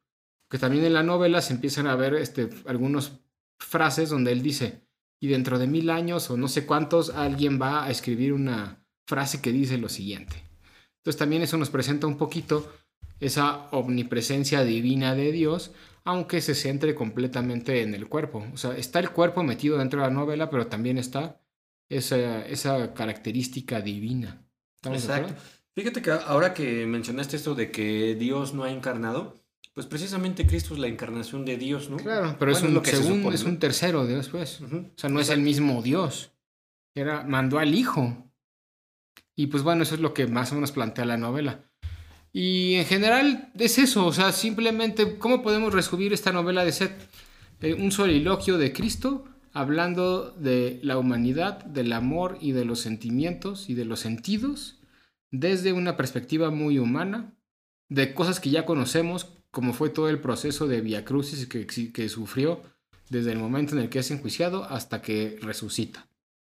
Speaker 3: Que también en la novela se empiezan a ver este, algunas frases donde él dice, y dentro de mil años o no sé cuántos, alguien va a escribir una frase que dice lo siguiente. Entonces también eso nos presenta un poquito esa omnipresencia divina de Dios, aunque se centre completamente en el cuerpo. O sea, está el cuerpo metido dentro de la novela, pero también está esa, esa característica divina. ¿Estamos de
Speaker 4: Exacto. Fíjate que ahora que mencionaste esto de que Dios no ha encarnado, pues precisamente Cristo es la encarnación de Dios, ¿no?
Speaker 3: Claro, pero es, un,
Speaker 4: lo que se
Speaker 3: segundo,
Speaker 4: supone,
Speaker 3: es
Speaker 4: ¿no?
Speaker 3: un tercero después.
Speaker 4: Ujú.
Speaker 3: O sea, no es el mismo Dios. Era, mandó al Hijo. Y pues bueno, eso es lo que más o menos plantea la novela. Y en general es eso, o sea, simplemente, ¿cómo podemos resumir esta novela de Seth? Eh, un soliloquio de Cristo hablando de la humanidad, del amor y de los sentimientos y de los sentidos desde una perspectiva muy humana, de cosas que ya conocemos, como fue todo el proceso de Via Crucis que, que sufrió desde el momento en el que es enjuiciado hasta que resucita.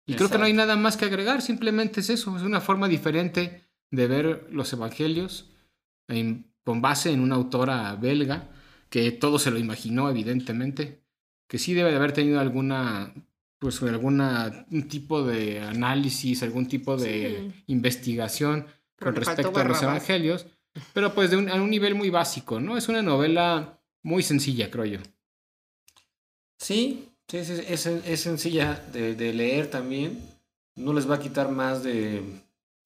Speaker 3: Y creo que no hay nada más que agregar, simplemente es eso, es una forma diferente de ver los evangelios en- con base en una autora belga que todo se lo imaginó evidentemente, que sí debe de haber tenido alguna pues alguna un tipo de análisis, algún tipo de investigación
Speaker 2: Pero
Speaker 3: con respecto a los evangelios, pero pues de un, a un nivel muy básico, ¿no? Es una novela muy sencilla, creo yo.
Speaker 4: Sí, sí, sí, es, es sencilla de, de leer también. No les va a quitar más de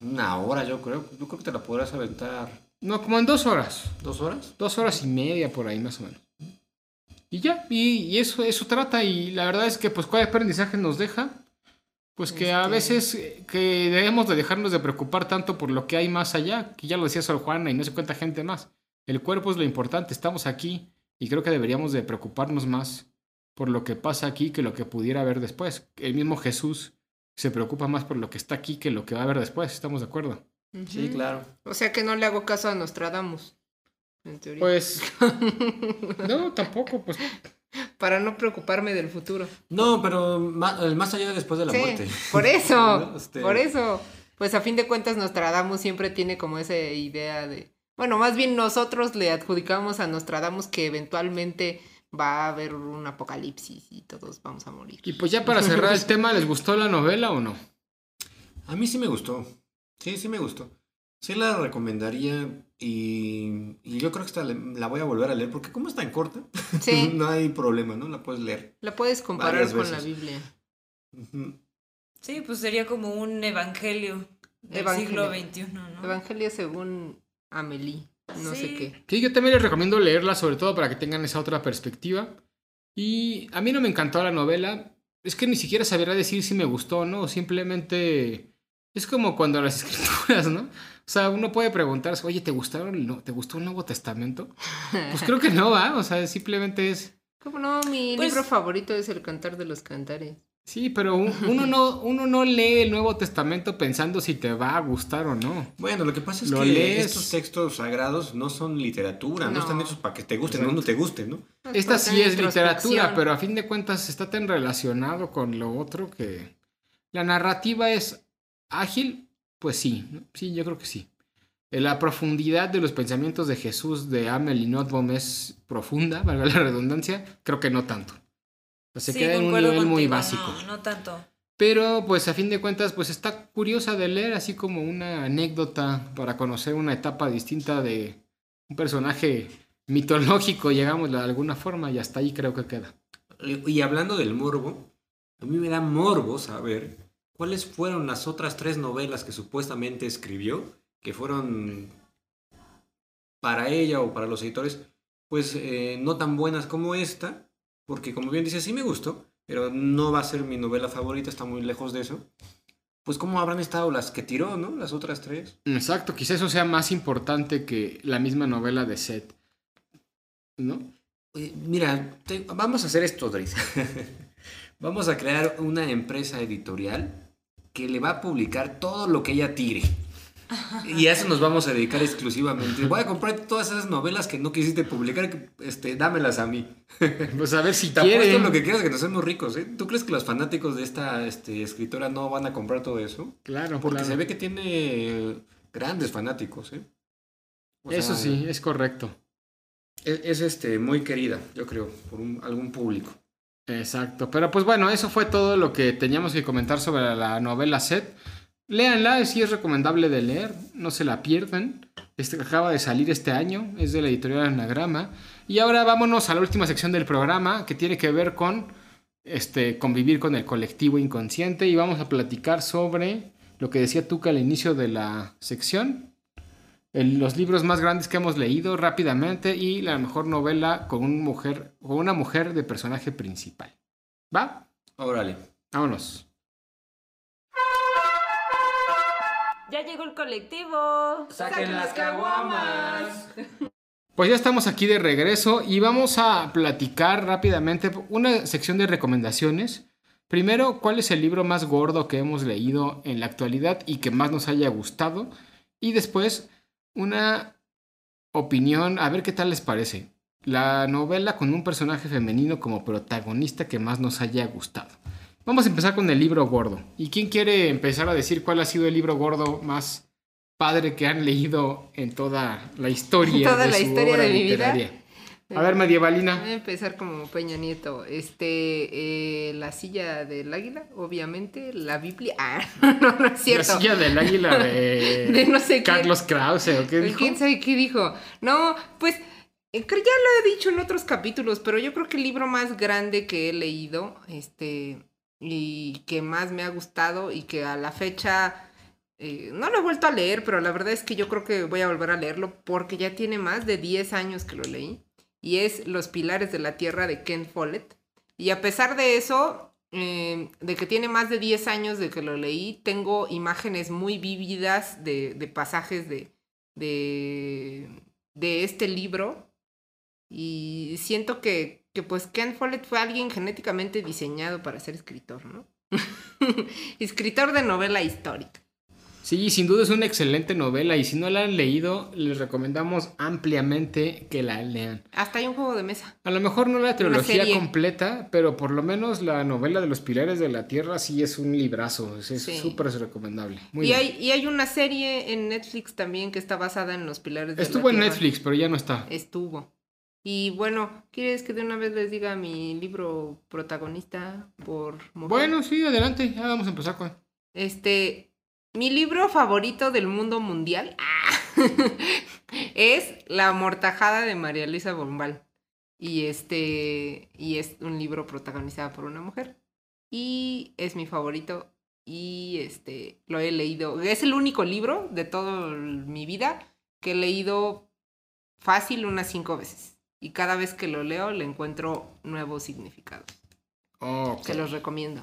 Speaker 4: una hora, yo creo. Yo creo que te la podrás aventar
Speaker 3: No, como en dos horas.
Speaker 4: dos horas.
Speaker 3: dos horas y media por ahí más o menos. Y ya, y, y eso, eso trata, y la verdad es que pues cuál aprendizaje nos deja, pues que a
Speaker 2: Este-
Speaker 3: veces eh, que debemos de dejarnos de preocupar tanto por lo que hay más allá, que ya lo decía Sor Juana y no se cuenta gente más. El cuerpo es lo importante, estamos aquí y creo que deberíamos de preocuparnos más por lo que pasa aquí que lo que pudiera haber después. El mismo Jesús se preocupa más por lo que está aquí que lo que va a haber después, ¿estamos de acuerdo?
Speaker 4: Sí, claro.
Speaker 2: O sea que no le hago caso a Nostradamus. En teoría.
Speaker 3: Pues no, tampoco, pues
Speaker 2: Para no preocuparme del futuro.
Speaker 4: No, pero el más allá después de la
Speaker 2: sí,
Speaker 4: muerte.
Speaker 2: por eso.
Speaker 4: ¿No? Este-
Speaker 2: Por eso. Pues a fin de cuentas Nostradamus siempre tiene como esa idea de... Bueno, más bien nosotros le adjudicamos a Nostradamus que eventualmente va a haber un apocalipsis y todos vamos a morir.
Speaker 3: Y pues ya para cerrar el tema, ¿les gustó la novela o no?
Speaker 4: A mí sí me gustó. Sí, sí me gustó. Sí la recomendaría y, y yo creo que esta la voy a volver a leer porque como es tan corta,
Speaker 2: Sí,
Speaker 4: no hay problema, ¿no? La puedes leer.
Speaker 2: la puedes comparar con la. Biblia.
Speaker 1: Sí, pues sería como un evangelio del
Speaker 2: Evangelio.
Speaker 1: siglo XXI, ¿no?
Speaker 2: Evangelio según Amelie, no sé qué.
Speaker 3: Sí, yo también les recomiendo leerla, sobre todo para que tengan esa otra perspectiva. Y a mí no me encantó la novela. Es que ni siquiera sabría decir si me gustó o no. Simplemente es como cuando las escrituras, ¿no? O sea, uno puede preguntarse, oye, ¿te gustaron el no- ¿te gustó el Nuevo Testamento? Pues creo que no, ¿va? O sea, simplemente es.
Speaker 2: ¿Cómo no? Mi
Speaker 1: Pues-
Speaker 2: libro favorito es El Cantar de los Cantares.
Speaker 3: Sí, pero un- uno no, uno no lee el Nuevo Testamento pensando si te va a gustar o no.
Speaker 4: Bueno, lo que pasa es
Speaker 3: Lo
Speaker 4: que
Speaker 3: lees.
Speaker 4: estos textos sagrados no son literatura, no,
Speaker 2: No.
Speaker 4: están hechos para que te gusten o no te gusten, ¿no?
Speaker 3: Esta sí es literatura, pero a fin de cuentas está tan relacionado con lo otro que la narrativa es ágil, pues sí, sí, yo creo que sí. Eh, La profundidad de los pensamientos de Jesús de Amelie Nothomb es profunda, valga la redundancia, creo que no tanto. Se
Speaker 1: Sí,
Speaker 3: queda en un nivel muy básico.
Speaker 1: No, no tanto.
Speaker 3: Pero pues a fin de cuentas pues está curiosa de leer así como una anécdota para conocer una etapa distinta de un personaje mitológico, llegamos de alguna forma y hasta ahí creo que queda.
Speaker 4: Y y hablando del morbo, a mí me da morbo saber cuáles fueron las otras tres novelas que supuestamente escribió, que fueron para ella o para los editores, pues eh, no tan buenas como esta, porque como bien dice, sí me gustó, pero no va a ser mi novela favorita, está muy lejos de eso. Pues cómo habrán estado las que tiró, ¿no? Las otras tres.
Speaker 3: Exacto, quizá eso sea más importante que la misma novela de Seth. ¿No?
Speaker 4: Mira, te- vamos a hacer esto, Dries. vamos a crear una empresa editorial que le va a publicar todo lo que ella tire. Y a eso nos vamos a dedicar exclusivamente. Voy a comprar todas esas novelas que no quisiste publicar, este, dámelas a mí.
Speaker 3: Pues a ver si
Speaker 4: Te apuesto
Speaker 3: quieren.
Speaker 4: lo que quieras que nos hacemos ricos, ¿eh? ¿Tú crees que los fanáticos de esta este, escritora no van a comprar todo eso?
Speaker 3: Claro,
Speaker 4: Porque
Speaker 3: claro.
Speaker 4: se ve que tiene grandes fanáticos, ¿eh? O
Speaker 3: Eso
Speaker 4: sea,
Speaker 3: sí, es correcto.
Speaker 4: Es, es, este, muy querida, yo creo, por un- algún público.
Speaker 3: Exacto. Pero pues bueno, eso fue todo lo que teníamos que comentar sobre la novela Set. Léanla, sí es recomendable de leer, no se la pierdan. Este acaba de salir este año, es de la editorial Anagrama. Y ahora vámonos a la última sección del programa que tiene que ver con este, convivir con el colectivo inconsciente y vamos a platicar sobre lo que decía Tuca al inicio de la sección, el- los libros más grandes que hemos leído rápidamente y la mejor novela con, un mujer, con una mujer de personaje principal. ¿Va?
Speaker 4: Órale.
Speaker 3: Vámonos.
Speaker 1: Ya llegó el colectivo.
Speaker 4: ¡Saquen las caguamas!
Speaker 3: Pues ya estamos aquí de regreso y vamos a platicar rápidamente una sección de recomendaciones. Primero, ¿cuál es el libro más gordo que hemos leído en la actualidad y que más nos haya gustado? Y después, una opinión, a ver qué tal les parece. La novela con un personaje femenino como protagonista que más nos haya gustado. Vamos a empezar con el libro gordo. ¿Y quién quiere empezar a decir cuál ha sido el libro gordo más padre que han leído en toda la historia
Speaker 2: Toda
Speaker 3: de
Speaker 2: la
Speaker 3: su
Speaker 2: historia
Speaker 3: obra
Speaker 2: de mi vida.
Speaker 3: A ver, medievalina.
Speaker 2: Voy a empezar como Peña Nieto. Este, eh, la silla del águila, obviamente, la Biblia. Ah, no, no es
Speaker 3: La
Speaker 2: cierto.
Speaker 3: silla del águila de,
Speaker 2: De no sé quién.
Speaker 3: Carlos Krause, ¿o qué dijo?
Speaker 2: ¿Quién sabe qué dijo? No, pues eh, ya lo he dicho en otros capítulos, pero yo creo que el libro más grande que he leído, este, y que más me ha gustado y que a la fecha eh, no lo he vuelto a leer, pero la verdad es que yo creo que voy a volver a leerlo porque ya tiene más de 10 años que lo leí. Y es Los Pilares de la Tierra de Ken Follett. Y a pesar de eso, eh, de que tiene más de 10 años de que lo leí, tengo imágenes muy vívidas de, de pasajes de, de, de este libro. Y siento que, que pues Ken Follett fue alguien genéticamente diseñado para ser escritor, ¿no? escritor de novela histórica.
Speaker 3: Sí, sin duda es una excelente novela y si no la han leído, les recomendamos ampliamente que la lean.
Speaker 2: Hasta hay un juego de mesa.
Speaker 3: A lo mejor no la trilogía completa, pero por lo menos la novela de los Pilares de la Tierra sí es un librazo, es
Speaker 2: Sí.
Speaker 3: súper recomendable. Muy
Speaker 2: Y
Speaker 3: bien.
Speaker 2: hay, y hay una serie en Netflix también que está basada en los pilares de la
Speaker 3: Estuvo en
Speaker 2: Tierra.
Speaker 3: Netflix, pero ya no está.
Speaker 2: Estuvo. Y bueno, ¿quieres que de una vez les diga mi libro protagonista por mujer?
Speaker 3: Bueno, sí, adelante, ya vamos a empezar con...
Speaker 2: Este, mi libro favorito del mundo mundial es La amortajada de María Luisa Bombal. Y este, y es un libro protagonizado por una mujer. Y es mi favorito. Y este, lo he leído. Es el único libro de toda mi vida que he leído fácil unas cinco veces. Y cada vez que lo leo le encuentro nuevos significados.
Speaker 3: Ok.
Speaker 2: Se los recomiendo.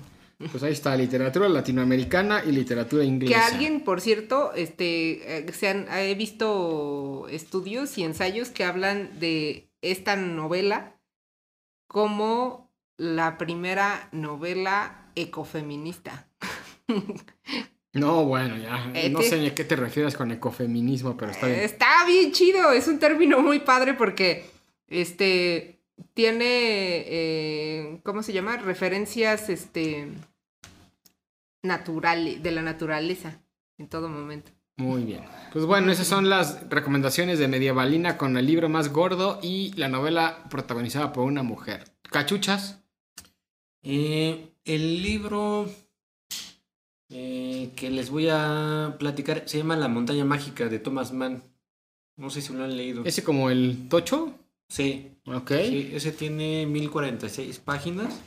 Speaker 3: Pues ahí está, literatura latinoamericana y literatura
Speaker 2: Que
Speaker 3: inglesa.
Speaker 2: alguien, por cierto, este, eh, se han- he visto estudios y ensayos que hablan de esta novela como la primera novela ecofeminista.
Speaker 3: No, bueno, ya.
Speaker 2: Eh,
Speaker 3: no sé ni a qué te refieres con ecofeminismo, pero está bien.
Speaker 2: Está bien chido, es un término muy padre porque este tiene eh, ¿cómo se llama? referencias este naturales, de la naturaleza en todo momento.
Speaker 3: Muy bien. Pues bueno, esas son las recomendaciones de Medievalina con el libro más gordo y la novela protagonizada por una mujer. ¿Cachuchas?
Speaker 4: Eh, el libro eh, que les voy a platicar se llama La montaña mágica de Thomas Mann. No sé si lo han leído.
Speaker 3: ¿Ese como el tocho?
Speaker 4: Sí,
Speaker 3: Ok.
Speaker 4: sí, ese tiene 1046 páginas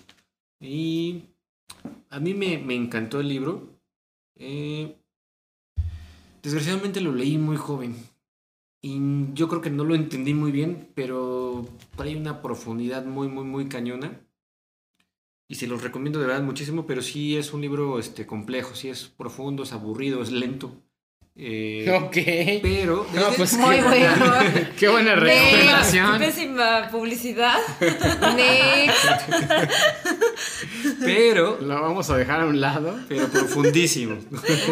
Speaker 4: y a mí me, me encantó el libro. Eh, desgraciadamente lo leí muy joven y yo creo que no lo entendí muy bien, pero hay una profundidad muy, muy, muy cañona. Y se los recomiendo de verdad muchísimo, pero sí es un libro este, complejo, sí es profundo, es aburrido, es lento. Eh,
Speaker 3: Ok.
Speaker 4: Pero...
Speaker 3: No, pues
Speaker 2: Muy
Speaker 3: qué,
Speaker 2: bueno.
Speaker 3: qué buena recomendación.
Speaker 1: pésima publicidad.
Speaker 2: Next.
Speaker 4: Pero...
Speaker 3: Lo vamos a dejar a un lado.
Speaker 4: Pero profundísimo.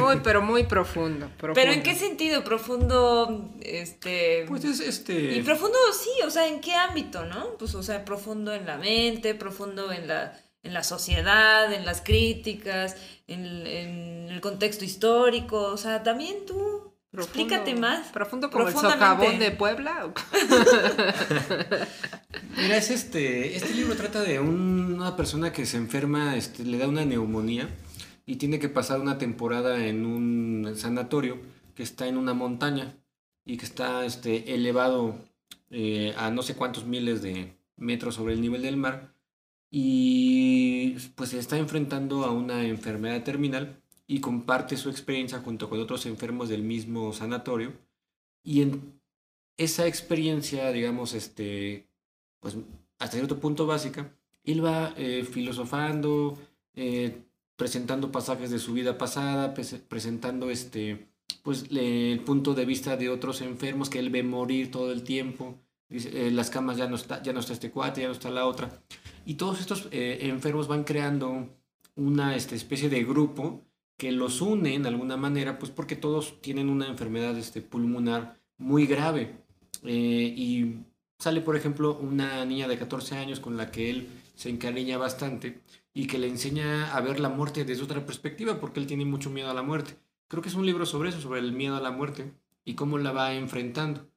Speaker 2: Muy, pero muy profundo.
Speaker 1: Pero
Speaker 2: profundo.
Speaker 1: ¿en qué sentido? Profundo, este...
Speaker 4: Pues es este...
Speaker 1: Y profundo, sí, o sea, ¿en qué ámbito, no? Pues, o sea, profundo en la mente, profundo en la, en la sociedad, en las críticas, en, en el contexto histórico, o sea, también tú
Speaker 2: Profundo-
Speaker 1: explícate más.
Speaker 2: Profundo como el socavón de Puebla.
Speaker 4: Mira, es este. Este libro trata de un- una persona que se enferma, este, le da una neumonía y tiene que pasar una temporada en un sanatorio que está en una montaña y que está este, elevado eh, a no sé cuántos miles de metros sobre el nivel del mar y pues se está enfrentando a una enfermedad terminal y comparte su experiencia junto con otros enfermos del mismo sanatorio. Y en esa experiencia digamos este pues hasta cierto punto básica él va eh, filosofando eh, presentando pasajes de su vida pasada presentando este pues el punto de vista de otros enfermos que él ve morir todo el tiempo Eh, las camas ya no está, ya no está este cuate, ya no está la otra. Y todos estos eh, enfermos van creando una este, especie de grupo que los une en alguna manera, pues porque todos tienen una enfermedad este, pulmonar muy grave. Eh, y sale, por ejemplo, una niña de 14 años con la que él se encariña bastante y que le enseña a ver la muerte desde otra perspectiva, porque él tiene mucho miedo a la muerte. Creo que es un libro sobre eso, sobre el miedo a la muerte y cómo la va enfrentando.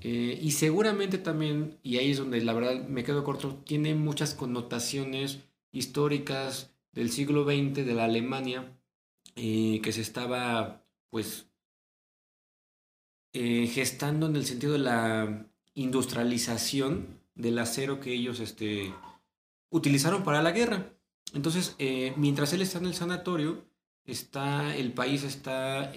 Speaker 4: Eh, y seguramente también, y ahí es donde la verdad me quedo corto, tiene muchas connotaciones históricas del siglo XX de la Alemania eh, que se estaba pues eh, gestando en el sentido de la industrialización del acero que ellos este, utilizaron para la guerra. Entonces, mientras él está en el sanatorio, está, el país está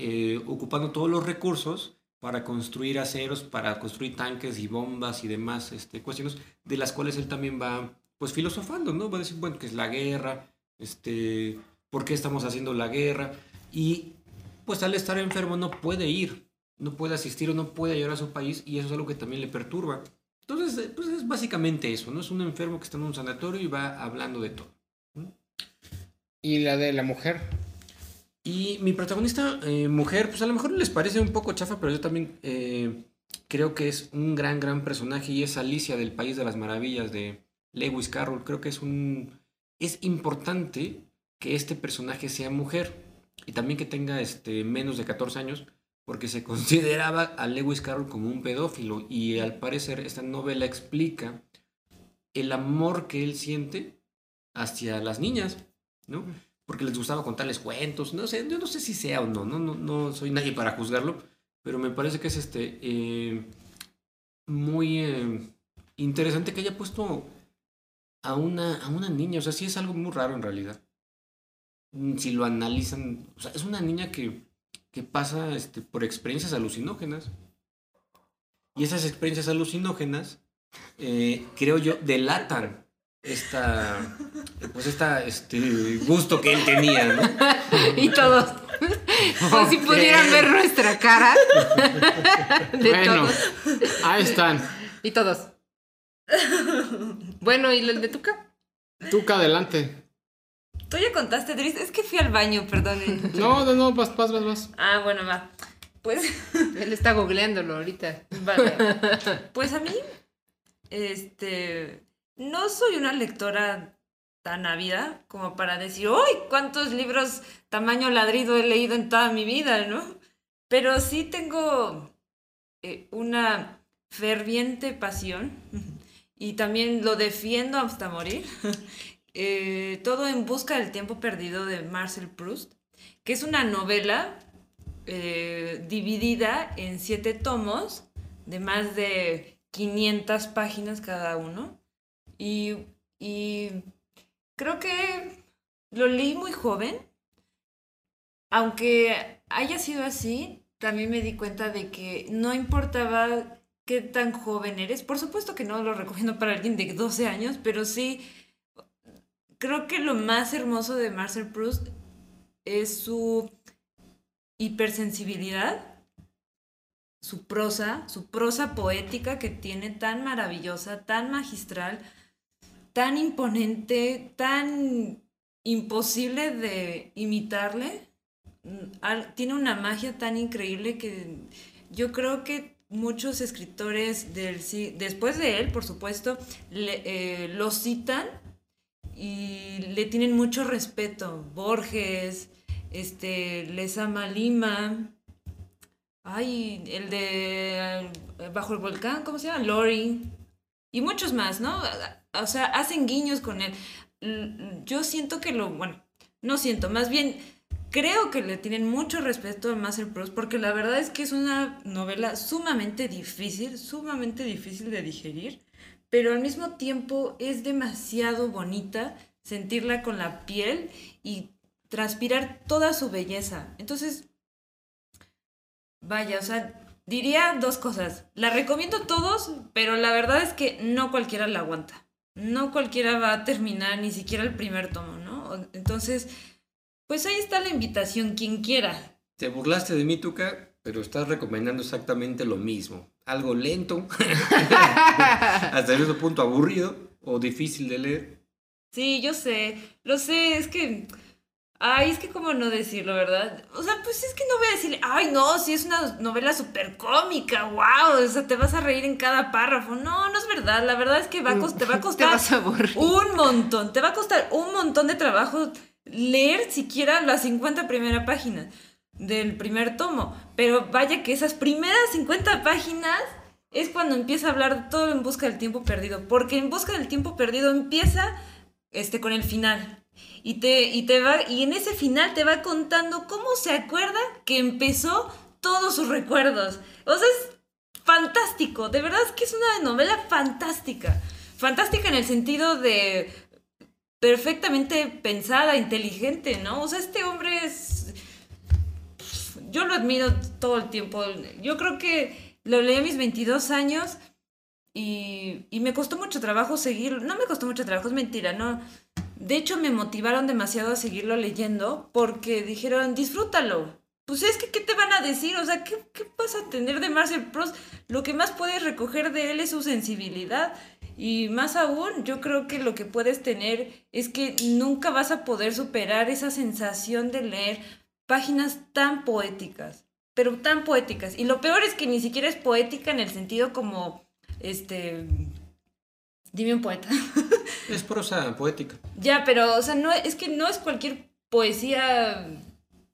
Speaker 4: ocupando todos los recursos para construir aceros, para construir tanques y bombas y demás este, cuestiones, de las cuales él también va pues filosofando, ¿no? Va a decir, bueno, que es la guerra, este, ¿por qué estamos haciendo la guerra? Y pues al estar enfermo no puede ir, no puede asistir o no puede llegar a su país y eso es algo que también le perturba. Entonces, pues es básicamente eso, ¿no? Es un enfermo que está en un sanatorio y va hablando de todo.
Speaker 3: ¿Y la de la mujer?
Speaker 4: Y mi protagonista, eh, mujer, pues a lo mejor les parece un poco chafa, pero yo también eh, creo que es un gran, gran personaje y es Alicia del País de las Maravillas de Lewis Carroll. Creo que es un... Es importante que este personaje sea mujer y también que tenga este, menos de 14 años, porque se consideraba a Lewis Carroll como un pedófilo y al parecer esta novela explica el amor que él siente hacia las niñas, ¿no? Porque les gustaba contarles cuentos, no sé, yo no sé si sea o no, no, no, no soy nadie para juzgarlo, pero me parece que es este eh, muy eh, interesante que haya puesto a una, a una niña, o sea, sí es algo muy raro en realidad. Mm, si lo analizan, o sea, es una niña que, que pasa este, por experiencias alucinógenas. Y esas experiencias alucinógenas, eh, creo yo, delatan esta pues esta este gusto que él tenía, ¿no?
Speaker 2: y todos pues si pudieran ver nuestra cara
Speaker 3: bueno, ahí están.
Speaker 2: Y todos. Bueno, ¿y el de Tuca?
Speaker 3: Tuca, adelante.
Speaker 1: Tú ya contaste, Dris. Es que fui al baño, perdón.
Speaker 3: No, no, no, vas, vas, vas, vas.
Speaker 1: Ah, bueno, va. Pues.
Speaker 2: Él está googleándolo ahorita.
Speaker 1: Vale. Pues a mí, este no soy una lectora tan ávida como para decir, ¡ay! ¿Cuántos libros tamaño ladrido he leído en toda mi vida, no? Pero sí tengo eh, una ferviente pasión y también lo defiendo hasta morir. Eh, todo en busca del tiempo perdido de Marcel Proust, que es una novela eh, dividida en siete tomos de más de 500 páginas cada uno y, creo que lo leí muy joven. Aunque haya sido así, también me di cuenta de que no importaba qué tan joven eres. Por supuesto que no lo recomiendo para alguien de 12 años, pero sí creo que lo más hermoso de Marcel Proust es su hipersensibilidad, su prosa, su prosa poética que tiene tan maravillosa, tan magistral tan imponente, tan imposible de imitarle. Mm, tiene una magia tan increíble que yo creo que muchos escritores del, después de él, por supuesto, le, eh, lo citan y le tienen mucho respeto. Borges, este, Lesama Lima, ay, el de eh, Bajo el Volcán, ¿cómo se llama? Lori, y muchos más, ¿no? O sea, hacen guiños con él. Yo siento que lo, bueno, no siento, más bien creo que le tienen mucho respeto a Marcel Proust porque la verdad es que es una novela sumamente difícil, sumamente difícil de digerir, pero al mismo tiempo es demasiado bonita sentirla con la piel y transpirar toda su belleza. Entonces, vaya, o sea, diría dos cosas. La recomiendo a todos, pero la verdad es que no cualquiera la aguanta. No cualquiera va a terminar ni siquiera el primer tomo, ¿no? Entonces, pues ahí está la invitación, quien quiera.
Speaker 4: Te burlaste de mí, Tuca, pero estás recomendando exactamente lo mismo. Algo lento, hasta cierto punto aburrido o difícil de leer.
Speaker 1: Sí, yo sé, lo sé, es que... Ay, es que cómo no decirlo, ¿verdad? O sea, pues es que no voy a decirle, ay, no, si es una novela súper cómica, wow, o sea, te vas a reír en cada párrafo. No, no es verdad, la verdad es que va a cost- te va a
Speaker 2: Te
Speaker 1: costar
Speaker 2: vas a aburrir.
Speaker 1: un montón, te va a costar un montón de trabajo leer siquiera las 50 primeras páginas del primer tomo. Pero vaya que esas primeras 50 páginas es cuando empieza a hablar todo en busca del tiempo perdido. Porque en busca del tiempo perdido empieza este, con el final. Y, te, y, te va, y en ese final te va contando cómo se acuerda que empezó todos sus recuerdos. O sea, es fantástico. De verdad es que es una novela fantástica. Fantástica en el sentido de perfectamente pensada, inteligente, ¿no? O sea, este hombre es... Yo lo admiro todo el tiempo. Yo creo que lo leí a mis 22 años y, y me costó mucho trabajo seguirlo. No me costó mucho trabajo, es mentira, ¿no? De hecho, me motivaron demasiado a seguirlo leyendo porque dijeron, disfrútalo. Pues es que, ¿qué te van a decir? O sea, ¿qué, qué vas a tener de Marcel Proust? Lo que más puedes recoger de él es su sensibilidad. Y más aún, yo creo que lo que puedes tener es que nunca vas a poder superar esa sensación de leer páginas tan poéticas, pero tan poéticas. Y lo peor es que ni siquiera es poética en el sentido como, este, dime un poeta.
Speaker 4: Es prosa poética.
Speaker 1: ya, pero, o sea, no, es que no es cualquier poesía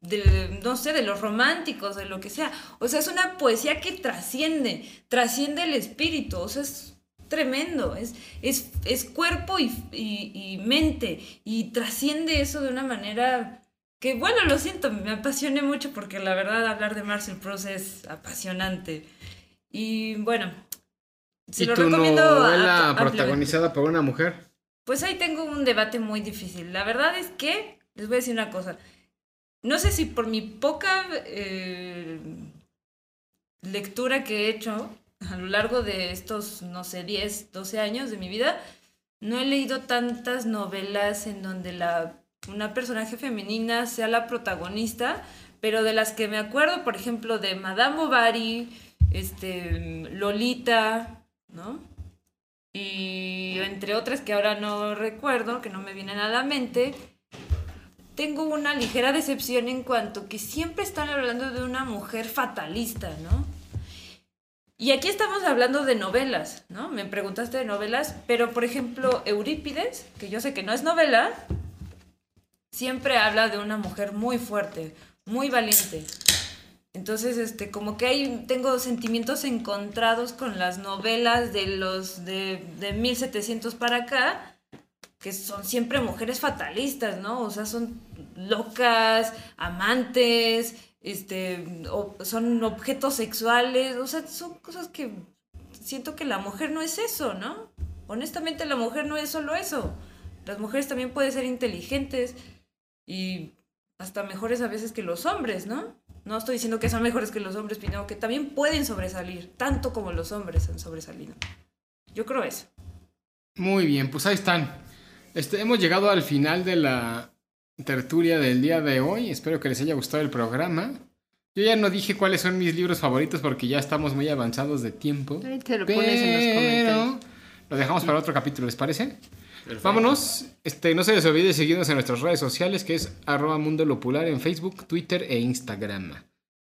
Speaker 1: de, no sé, de los románticos, de lo que sea. O sea, es una poesía que trasciende, trasciende el espíritu, o sea, es tremendo, es, es, es cuerpo y, y, y mente, y trasciende eso de una manera que, bueno, lo siento, me apasioné mucho porque la verdad hablar de Marcel Proust es apasionante. Y bueno, se
Speaker 3: ¿Y
Speaker 1: lo
Speaker 3: tu
Speaker 1: recomiendo a-
Speaker 3: novela
Speaker 1: ampliamente.
Speaker 3: protagonizada por una mujer?
Speaker 1: Pues ahí tengo un debate muy difícil. La verdad es que, les voy a decir una cosa. No sé si por mi poca eh, lectura que he hecho a lo largo de estos, no sé, 10, 12 años de mi vida, no he leído tantas novelas en donde la, una personaje femenina sea la protagonista, pero de las que me acuerdo, por ejemplo, de Madame Bovary, este, Lolita, y entre otras que ahora no recuerdo, que no me vienen a la mente, tengo una ligera decepción en cuanto que siempre están hablando de una mujer fatalista, ¿no? Y aquí estamos hablando de novelas, ¿no? Me preguntaste de novelas, pero por ejemplo, Eurípides, que yo sé que no es novela, siempre habla de una mujer muy fuerte, muy valiente. Entonces, este, como que hay, tengo sentimientos encontrados con las novelas de los de, de 1700 para acá, que son siempre mujeres fatalistas, ¿no? O sea, son locas, amantes, este, o- son objetos sexuales, o sea, son cosas que siento que la mujer no es eso, ¿no? Honestamente, la mujer no es solo eso. Las mujeres también pueden ser inteligentes y hasta mejores a veces que los hombres, ¿no? No estoy diciendo que son mejores que los hombres, sino que también pueden sobresalir, tanto como los hombres han sobresalido. Yo creo eso.
Speaker 3: Muy bien, pues ahí están. Este, hemos llegado al final de la tertulia del día de hoy. Espero que les haya gustado el programa. Yo ya no dije cuáles son mis libros favoritos porque ya estamos muy avanzados de tiempo.
Speaker 2: Ahí te lo pones en los
Speaker 3: Pero
Speaker 2: comentarios.
Speaker 3: lo dejamos para otro capítulo, ¿les parece?
Speaker 4: Perfecto.
Speaker 3: Vámonos. Este, no se les olvide seguirnos en nuestras redes sociales, que es arroba mundo lopular en Facebook, Twitter e Instagram.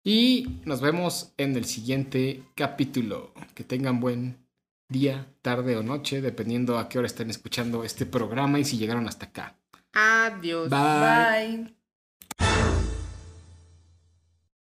Speaker 3: Y nos vemos en el siguiente capítulo. Que tengan buen día, tarde o noche, dependiendo a qué hora estén escuchando este programa y si llegaron hasta acá.
Speaker 2: Adiós.
Speaker 3: Bye.
Speaker 1: Bye.